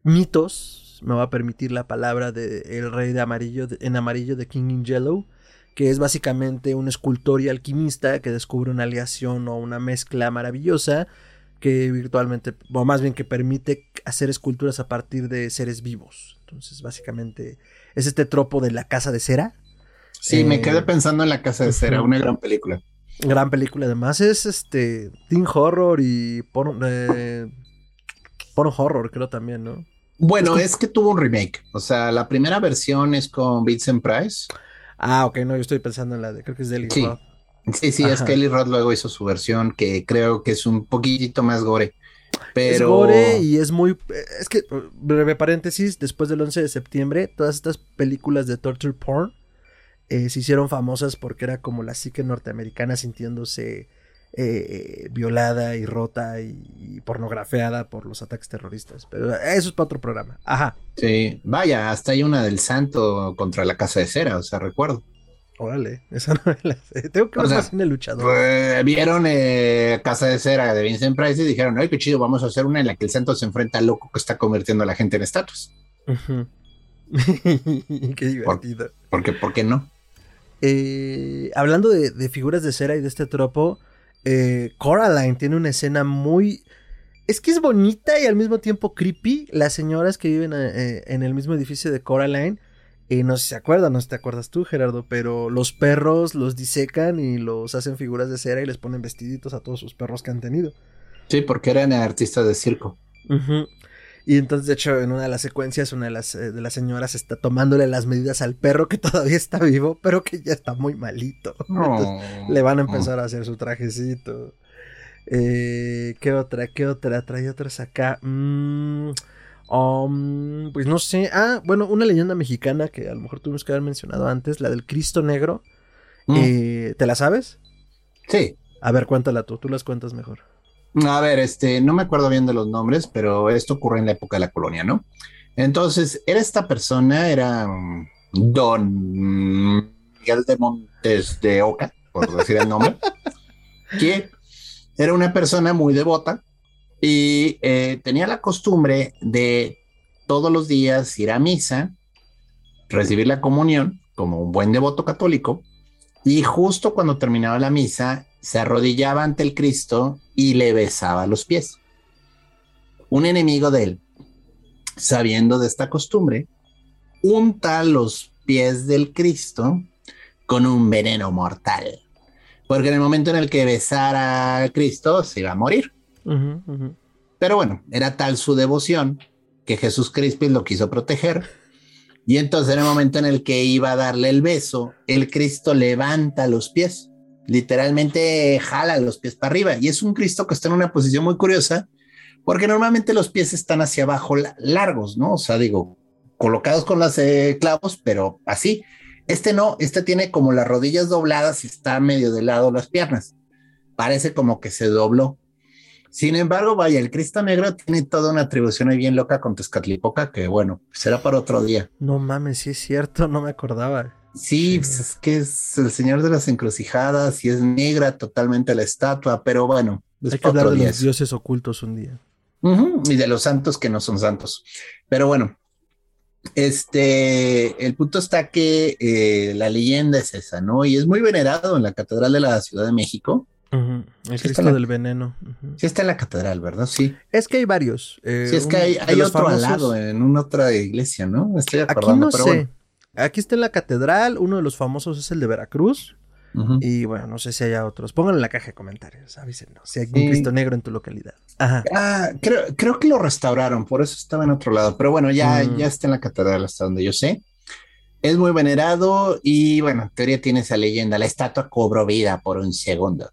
mitos, me va a permitir la palabra de El Rey de Amarillo en amarillo de King in Yellow, que es básicamente un escultor y alquimista que descubre una aleación o una mezcla maravillosa que virtualmente, o más bien que permite hacer esculturas a partir de seres vivos. Entonces, básicamente es este tropo de la casa de cera. Sí, me quedé eh, pensando en la casa de cera, una gran película. Gran película, además es este teen horror y porno, eh, horror, creo también, ¿no? Bueno, es que... tuvo un remake. O sea, la primera versión es con Vincent Price. Ah, ok, no, yo estoy pensando en la de, creo que es de Eli sí. Roth. Sí, sí, es que Eli Roth luego hizo su versión que creo que es un poquitito más gore. Pero... Es gore y es muy... Es que, breve paréntesis, después del 11 de septiembre, todas estas películas de torture porn eh, se hicieron famosas porque era como la psique norteamericana sintiéndose eh, violada y rota y, pornografiada por los ataques terroristas. Pero eso es para otro programa. Ajá. Sí, vaya, hasta hay una del santo contra la casa de cera, o sea, recuerdo. Órale, esa no la Tengo que ver más en el luchador. Pues, vieron eh, Casa de Cera de Vincent Price y dijeron, ay, qué chido, vamos a hacer una en la que el santo se enfrenta al loco que está convirtiendo a la gente en estatuas. qué divertido. ¿Por, qué, ¿Por qué no? Eh, hablando de, figuras de cera y de este tropo, eh, Coraline tiene una escena muy... Es que es bonita y al mismo tiempo creepy. Las señoras que viven eh, en el mismo edificio de Coraline, no sé si se acuerdan, no sé si te acuerdas tú, Gerardo, pero los perros los disecan y los hacen figuras de cera y les ponen vestiditos a todos sus perros que han tenido. Sí, porque eran artistas de circo. Y entonces, de hecho, en una de las secuencias, una de las, eh, de las señoras está tomándole las medidas al perro que todavía está vivo, pero que ya está muy malito. le van a empezar a hacer su trajecito. Eh, ¿Qué otra? ¿Qué otra? Trae otras acá. Mm, um, pues no sé. Ah, bueno, una leyenda mexicana que a lo mejor tuvimos que haber mencionado antes, la del Cristo Negro. Mm. Eh, ¿Te la sabes? Sí. A ver, cuéntala tú, tú las cuentas mejor. A ver, este, no me acuerdo bien de los nombres, pero esto ocurre en la época de la colonia, ¿no? Entonces, era esta persona, era mm, Don Miguel de Montes de Oca, por decir el nombre, que era una persona muy devota y eh, tenía la costumbre de todos los días ir a misa, recibir la comunión como un buen devoto católico, y justo cuando terminaba la misa, se arrodillaba ante el Cristo y le besaba los pies. Un enemigo de él, sabiendo de esta costumbre, unta los pies del Cristo con un veneno mortal. Porque en el momento en el que besara a Cristo se iba a morir. Pero bueno, era tal su devoción que Jesús Crispin lo quiso proteger Y entonces en el momento en el que iba a darle el beso, el Cristo levanta los pies, literalmente jala los pies para arriba. Y es un Cristo que está en una posición muy curiosa, porque normalmente los pies están hacia abajo largos, ¿no? O sea, digo, colocados con los eh, clavos, pero así. Este no, este tiene como las rodillas dobladas y está medio de lado las piernas. Parece como que se dobló. Sin embargo, vaya, el Cristo Negro tiene toda una atribución ahí bien loca con Tezcatlipoca que, bueno, será para otro día. No mames, sí es cierto, no me acordaba. Sí, Pues es que es el señor de las encrucijadas y es negra totalmente la estatua, pero bueno. Hay que hablar de los dioses ocultos un día. y de los santos que no son santos. Pero bueno, este, el punto está que eh, la leyenda es esa, ¿no? Y es muy venerado en la Catedral de la Ciudad de México. El Cristo del Veneno. Sí está en la catedral, ¿verdad? Sí. Es que hay varios. Eh, sí, es que hay, otro al lado, en una otra iglesia, ¿no? Estoy acordando, Aquí no sé. Aquí está en la catedral, uno de los famosos es el de Veracruz. Y bueno, no sé si haya otros. Pónganlo en la caja de comentarios, avísenos si hay un Cristo negro en tu localidad. Ajá. Ah, creo, creo que lo restauraron, por eso estaba en otro lado. Pero bueno, ya, mm. ya está en la catedral hasta donde yo sé. Es muy venerado y bueno, en teoría tiene esa leyenda. La estatua cobró vida por un segundo.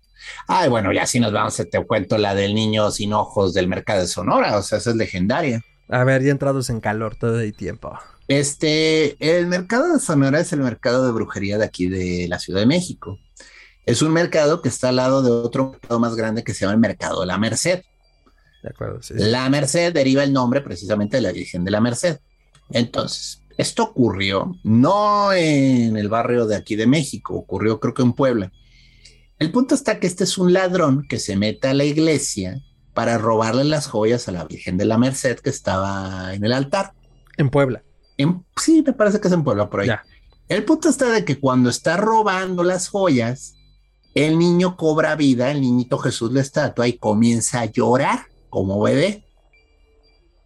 Ay, bueno, ya si nos vamos, te cuento la del niño sin ojos del mercado de Sonora, o sea, esa es legendaria. A ver, ya entrados en calor todo el tiempo. Este, el mercado de Sonora es el mercado de brujería de aquí de la Ciudad de México. Es un mercado que está al lado de otro mercado más grande que se llama el Mercado de la Merced. De acuerdo, sí. La Merced deriva el nombre precisamente de la Virgen de la Merced. Entonces, esto ocurrió no en el barrio de aquí de México, ocurrió creo que en Puebla. El punto está que este es un ladrón que se mete a la iglesia para robarle las joyas a la Virgen de la Merced que estaba en el altar. En Puebla. Sí, me parece que es en Puebla, por ahí. El punto está de que cuando está robando las joyas, el niño cobra vida, el niñito Jesús la estatua, y comienza a llorar como bebé.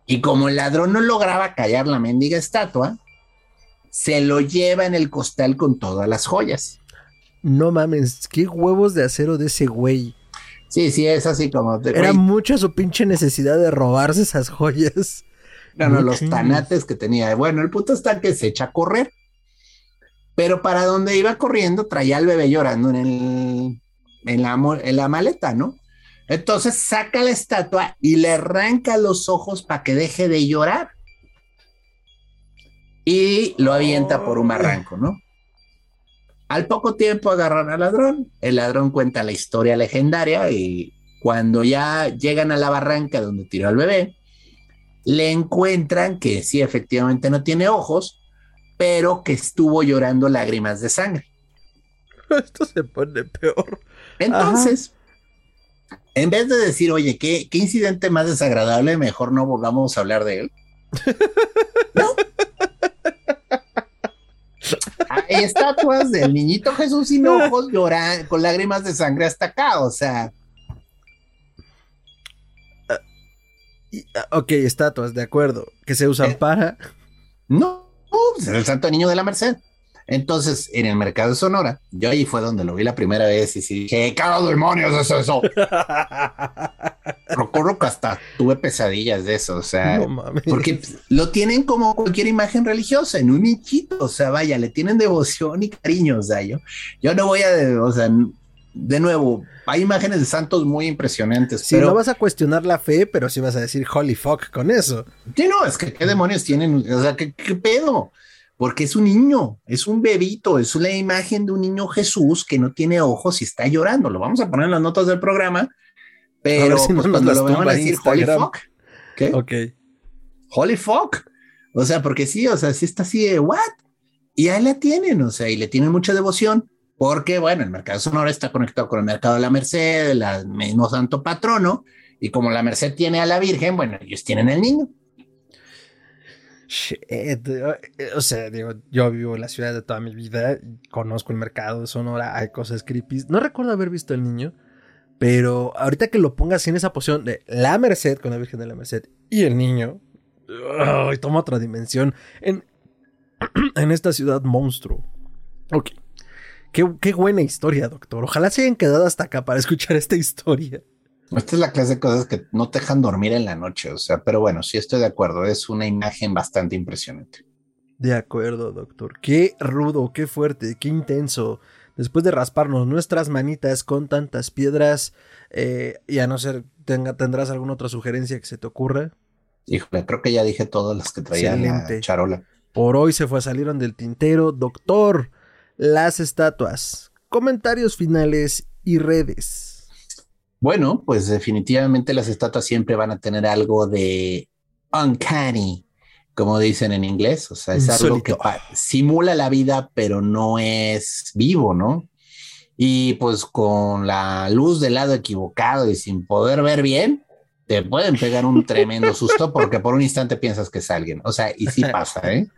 Y como el ladrón no lograba callar la mendiga estatua, se lo lleva en el costal con todas las joyas. No mames, qué huevos de acero de ese güey. Sí, sí, es así como. Era mucha su pinche necesidad de robarse esas joyas. No, no, los tanates que tenía. Bueno, el punto está que se echa a correr. Pero para donde iba corriendo traía al bebé llorando en, el, en, la, en la maleta, ¿no? Entonces saca la estatua y le arranca los ojos para que deje de llorar. Y lo avienta por un barranco, ¿no? Al poco tiempo agarran al ladrón, el ladrón cuenta la historia legendaria y cuando ya llegan a la barranca donde tiró al bebé, le encuentran que sí, efectivamente no tiene ojos, pero que estuvo llorando lágrimas de sangre. Esto se pone peor. Entonces, en vez de decir, oye, ¿qué, qué incidente más desagradable, mejor no volvamos a hablar de él. ¿No? Hay estatuas del niñito Jesús sin ojos llorando con lágrimas de sangre hasta acá, o sea. Ah, ok, estatuas, de acuerdo. Que se usan eh, para. No, es el Santo Niño de la Merced. Entonces, en el mercado de Sonora, yo ahí fue donde lo vi la primera vez y sí dije, ¿qué demonios es eso? Recuerdo que hasta tuve pesadillas de eso, o sea, porque lo tienen como cualquier imagen religiosa, en un nichito, o sea, vaya, le tienen devoción y cariño, o sea, yo, yo no voy a, o sea, de nuevo, hay imágenes de santos muy impresionantes. Sí, no vas a cuestionar la fe, pero sí vas a decir holy fuck con eso. Sí, no, es que qué demonios tienen, o sea, qué, qué pedo porque es un niño, es un bebito, es una imagen de un niño Jesús que no tiene ojos y está llorando. Lo vamos a poner en las notas del programa, pero si pues, cuando lo van a decir Holy fuck, ¿qué? Ok. Holy fuck. O sea, porque sí, o sea, sí está así de what? Y ahí la tienen, o sea, y le tienen mucha devoción, porque bueno, el mercado sonoro está conectado con el mercado de la Merced, el mismo santo patrono, y como la Merced tiene a la Virgen, bueno, ellos tienen el niño. Eh, o sea, digo, yo vivo en la ciudad de toda mi vida, conozco el mercado de Sonora, hay cosas creepy. No recuerdo haber visto el niño, pero ahorita que lo pongas en esa posición de la Merced con la Virgen de la Merced y el niño, y toma otra dimensión en, en esta ciudad monstruo. Ok. Qué, qué buena historia, doctor. Ojalá se hayan quedado hasta acá para escuchar esta historia. Esta es la clase de cosas que no te dejan dormir en la noche, o sea, pero bueno, sí estoy de acuerdo, es una imagen bastante impresionante. De acuerdo, doctor. Qué rudo, qué fuerte, qué intenso. Después de rasparnos nuestras manitas con tantas piedras, eh, y a no ser, tenga, ¿tendrás alguna otra sugerencia que se te ocurra? Híjole, creo que ya dije todas las que traía la charola. Por hoy se fue, salieron del tintero. Doctor, las estatuas, comentarios finales y redes. Bueno, pues definitivamente las estatuas siempre van a tener algo de uncanny, como dicen en inglés, o sea, es algo que simula la vida, pero no es vivo, ¿no? Y pues con la luz del lado equivocado y sin poder ver bien, te pueden pegar un tremendo susto porque por un instante piensas que es alguien. O sea, y sí pasa, ¿eh?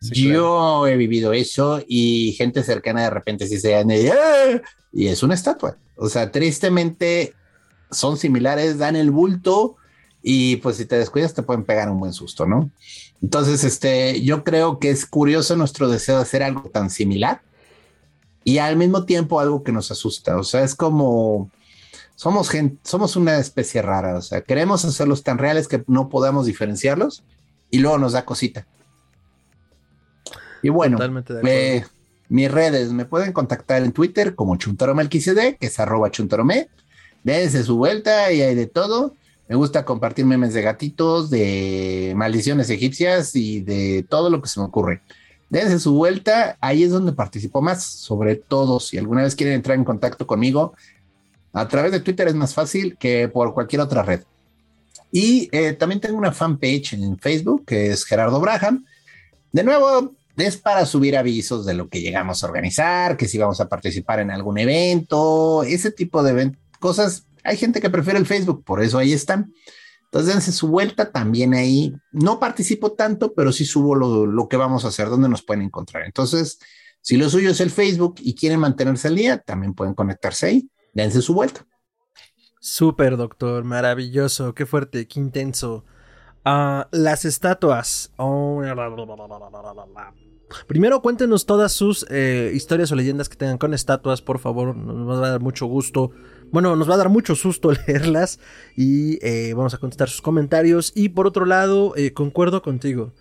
Yo he vivido eso y gente cercana de repente sí se ¡Ah! y es una estatua. O sea, tristemente son similares, dan el bulto y pues si te descuidas te pueden pegar un buen susto, ¿no? Entonces, este, yo creo que es curioso nuestro deseo de hacer algo tan similar y al mismo tiempo algo que nos asusta. O sea, es como somos gente, somos una especie rara. O sea, queremos hacerlos tan reales que no podamos diferenciarlos y luego nos da cosita. Y bueno, eh, mis redes me pueden contactar en Twitter como Chuntaromelquicd, que es arroba chuntarome. Dense su vuelta y hay de todo. Me gusta compartir memes de gatitos, de maldiciones egipcias y de todo lo que se me ocurre. Dense su vuelta, ahí es donde participo más, sobre todo si alguna vez quieren entrar en contacto conmigo, a través de Twitter es más fácil que por cualquier otra red. Y eh, también tengo una fanpage en Facebook que es Gerardo Braham. De nuevo, es para subir avisos de lo que llegamos a organizar, que si vamos a participar en algún evento, ese tipo de cosas hay gente que prefiere el Facebook, por eso ahí están. Entonces, dense su vuelta también ahí. No participo tanto, pero sí subo lo, que vamos a hacer, donde nos pueden encontrar. Entonces, si lo suyo es el Facebook y quieren mantenerse al día, también pueden conectarse ahí. Dense su vuelta. Súper, doctor. Maravilloso. Qué fuerte, qué intenso. Ah, las estatuas. Oh, Primero cuéntenos todas sus eh, historias o leyendas que tengan con estatuas, por favor. Nos va a dar mucho gusto bueno, nos va a dar mucho susto leerlas y eh, vamos a contestar sus comentarios. Y por otro lado, eh, concuerdo contigo.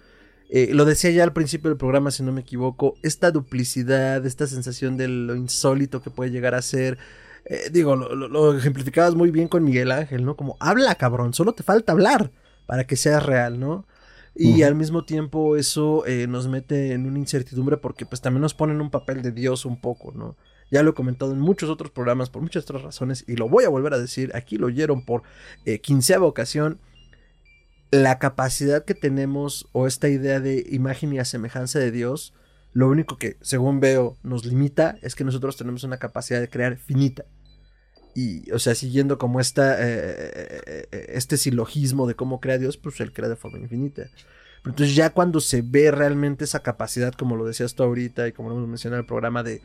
Eh, lo decía ya al principio del programa, si no me equivoco, esta duplicidad, esta sensación de lo insólito que puede llegar a ser. digo, lo, ejemplificabas muy bien con Miguel Ángel, ¿no? Como, habla cabrón, solo te falta hablar para que seas real, ¿no? Y al mismo tiempo eso nos mete en una incertidumbre porque pues también nos pone en un papel de Dios un poco, ¿no? Ya lo he comentado en muchos otros programas por muchas otras razones y lo voy a volver a decir. Aquí lo oyeron por eh, quinceava ocasión. La capacidad que tenemos o esta idea de imagen y semejanza de Dios, lo único que, según veo, nos limita es que nosotros tenemos una capacidad de crear finita. Y, o sea, siguiendo como esta, eh, eh, este silogismo de cómo crea Dios, pues él crea de forma infinita. Pero entonces ya cuando se ve realmente esa capacidad, como lo decías tú ahorita y como lo hemos mencionado en el programa, de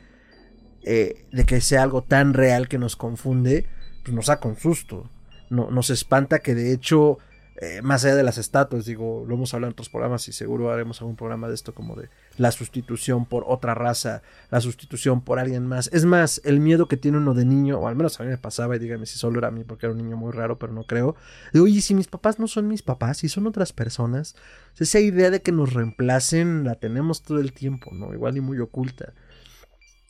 eh, de que sea algo tan real que nos confunde, pues nos saca un susto. No, nos espanta que de hecho, eh, más allá de las estatuas, digo, lo hemos hablado en otros programas y seguro haremos algún programa de esto como de la sustitución por otra raza, la sustitución por alguien más. Es más, el miedo que tiene uno de niño, o al menos a mí me pasaba, y dígame si solo era a mí porque era un niño muy raro, pero no creo. De, oye, si mis papás no son mis papás, si son otras personas, esa idea de que nos reemplacen la tenemos todo el tiempo, ¿no? Igual y muy oculta.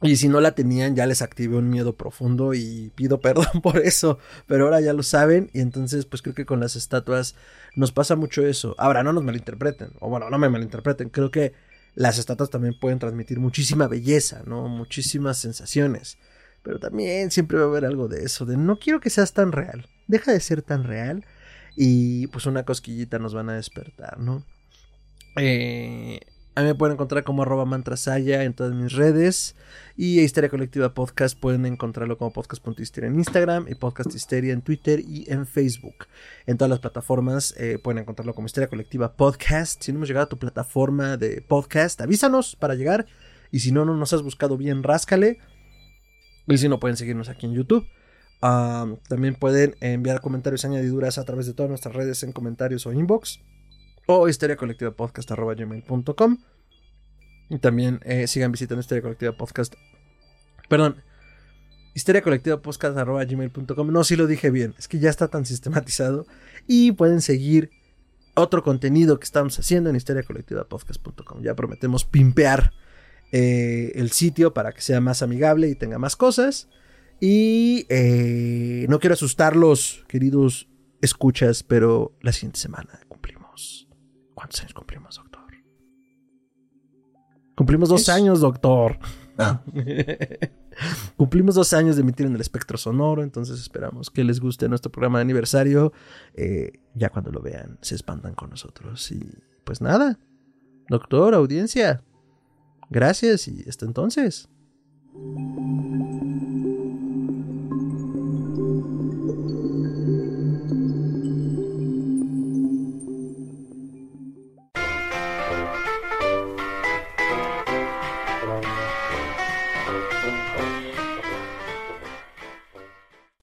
Y si no la tenían, ya les activé un miedo profundo y pido perdón por eso. Pero ahora ya lo saben. Y entonces, pues creo que con las estatuas nos pasa mucho eso. Ahora, no nos malinterpreten. O bueno, no me malinterpreten. Creo que las estatuas también pueden transmitir muchísima belleza, ¿no? Muchísimas sensaciones. Pero también siempre va a haber algo de eso. De no quiero que seas tan real. Deja de ser tan real. Y pues una cosquillita nos van a despertar, ¿no? Eh, a mí me pueden encontrar como arroba mantrasaya en todas mis redes. Y Histeria Colectiva Podcast pueden encontrarlo como podcast.histeria en Instagram y Podcast Histeria en Twitter y en Facebook. En todas las plataformas eh, pueden encontrarlo como Histeria Colectiva Podcast. Si no hemos llegado a tu plataforma de podcast, avísanos para llegar. Y si no, no nos has buscado bien, ráscale. Y si no, pueden seguirnos aquí en YouTube. también pueden enviar comentarios y añadiduras a través de todas nuestras redes en comentarios o inbox o historiacolectivapodcast.com. Y también eh, sigan visitando Historia Colectiva Podcast. Perdón. historiacolectivapodcast.gmail.com No, si lo dije bien. Es que ya está tan sistematizado. Y pueden seguir otro contenido que estamos haciendo en historiacolectivapodcast.com. Ya prometemos pimpear eh, el sitio para que sea más amigable y tenga más cosas. Y eh, no quiero asustarlos, queridos escuchas, pero la siguiente semana cumplimos. ¿Cuántos años cumplimos, doctor? Cumplimos dos años, doctor. Ah. Cumplimos dos años de emitir en el espectro sonoro, entonces esperamos que les guste nuestro programa de aniversario. Eh, ya cuando lo vean, se espantan con nosotros. Y pues nada, doctor, audiencia, gracias y hasta entonces.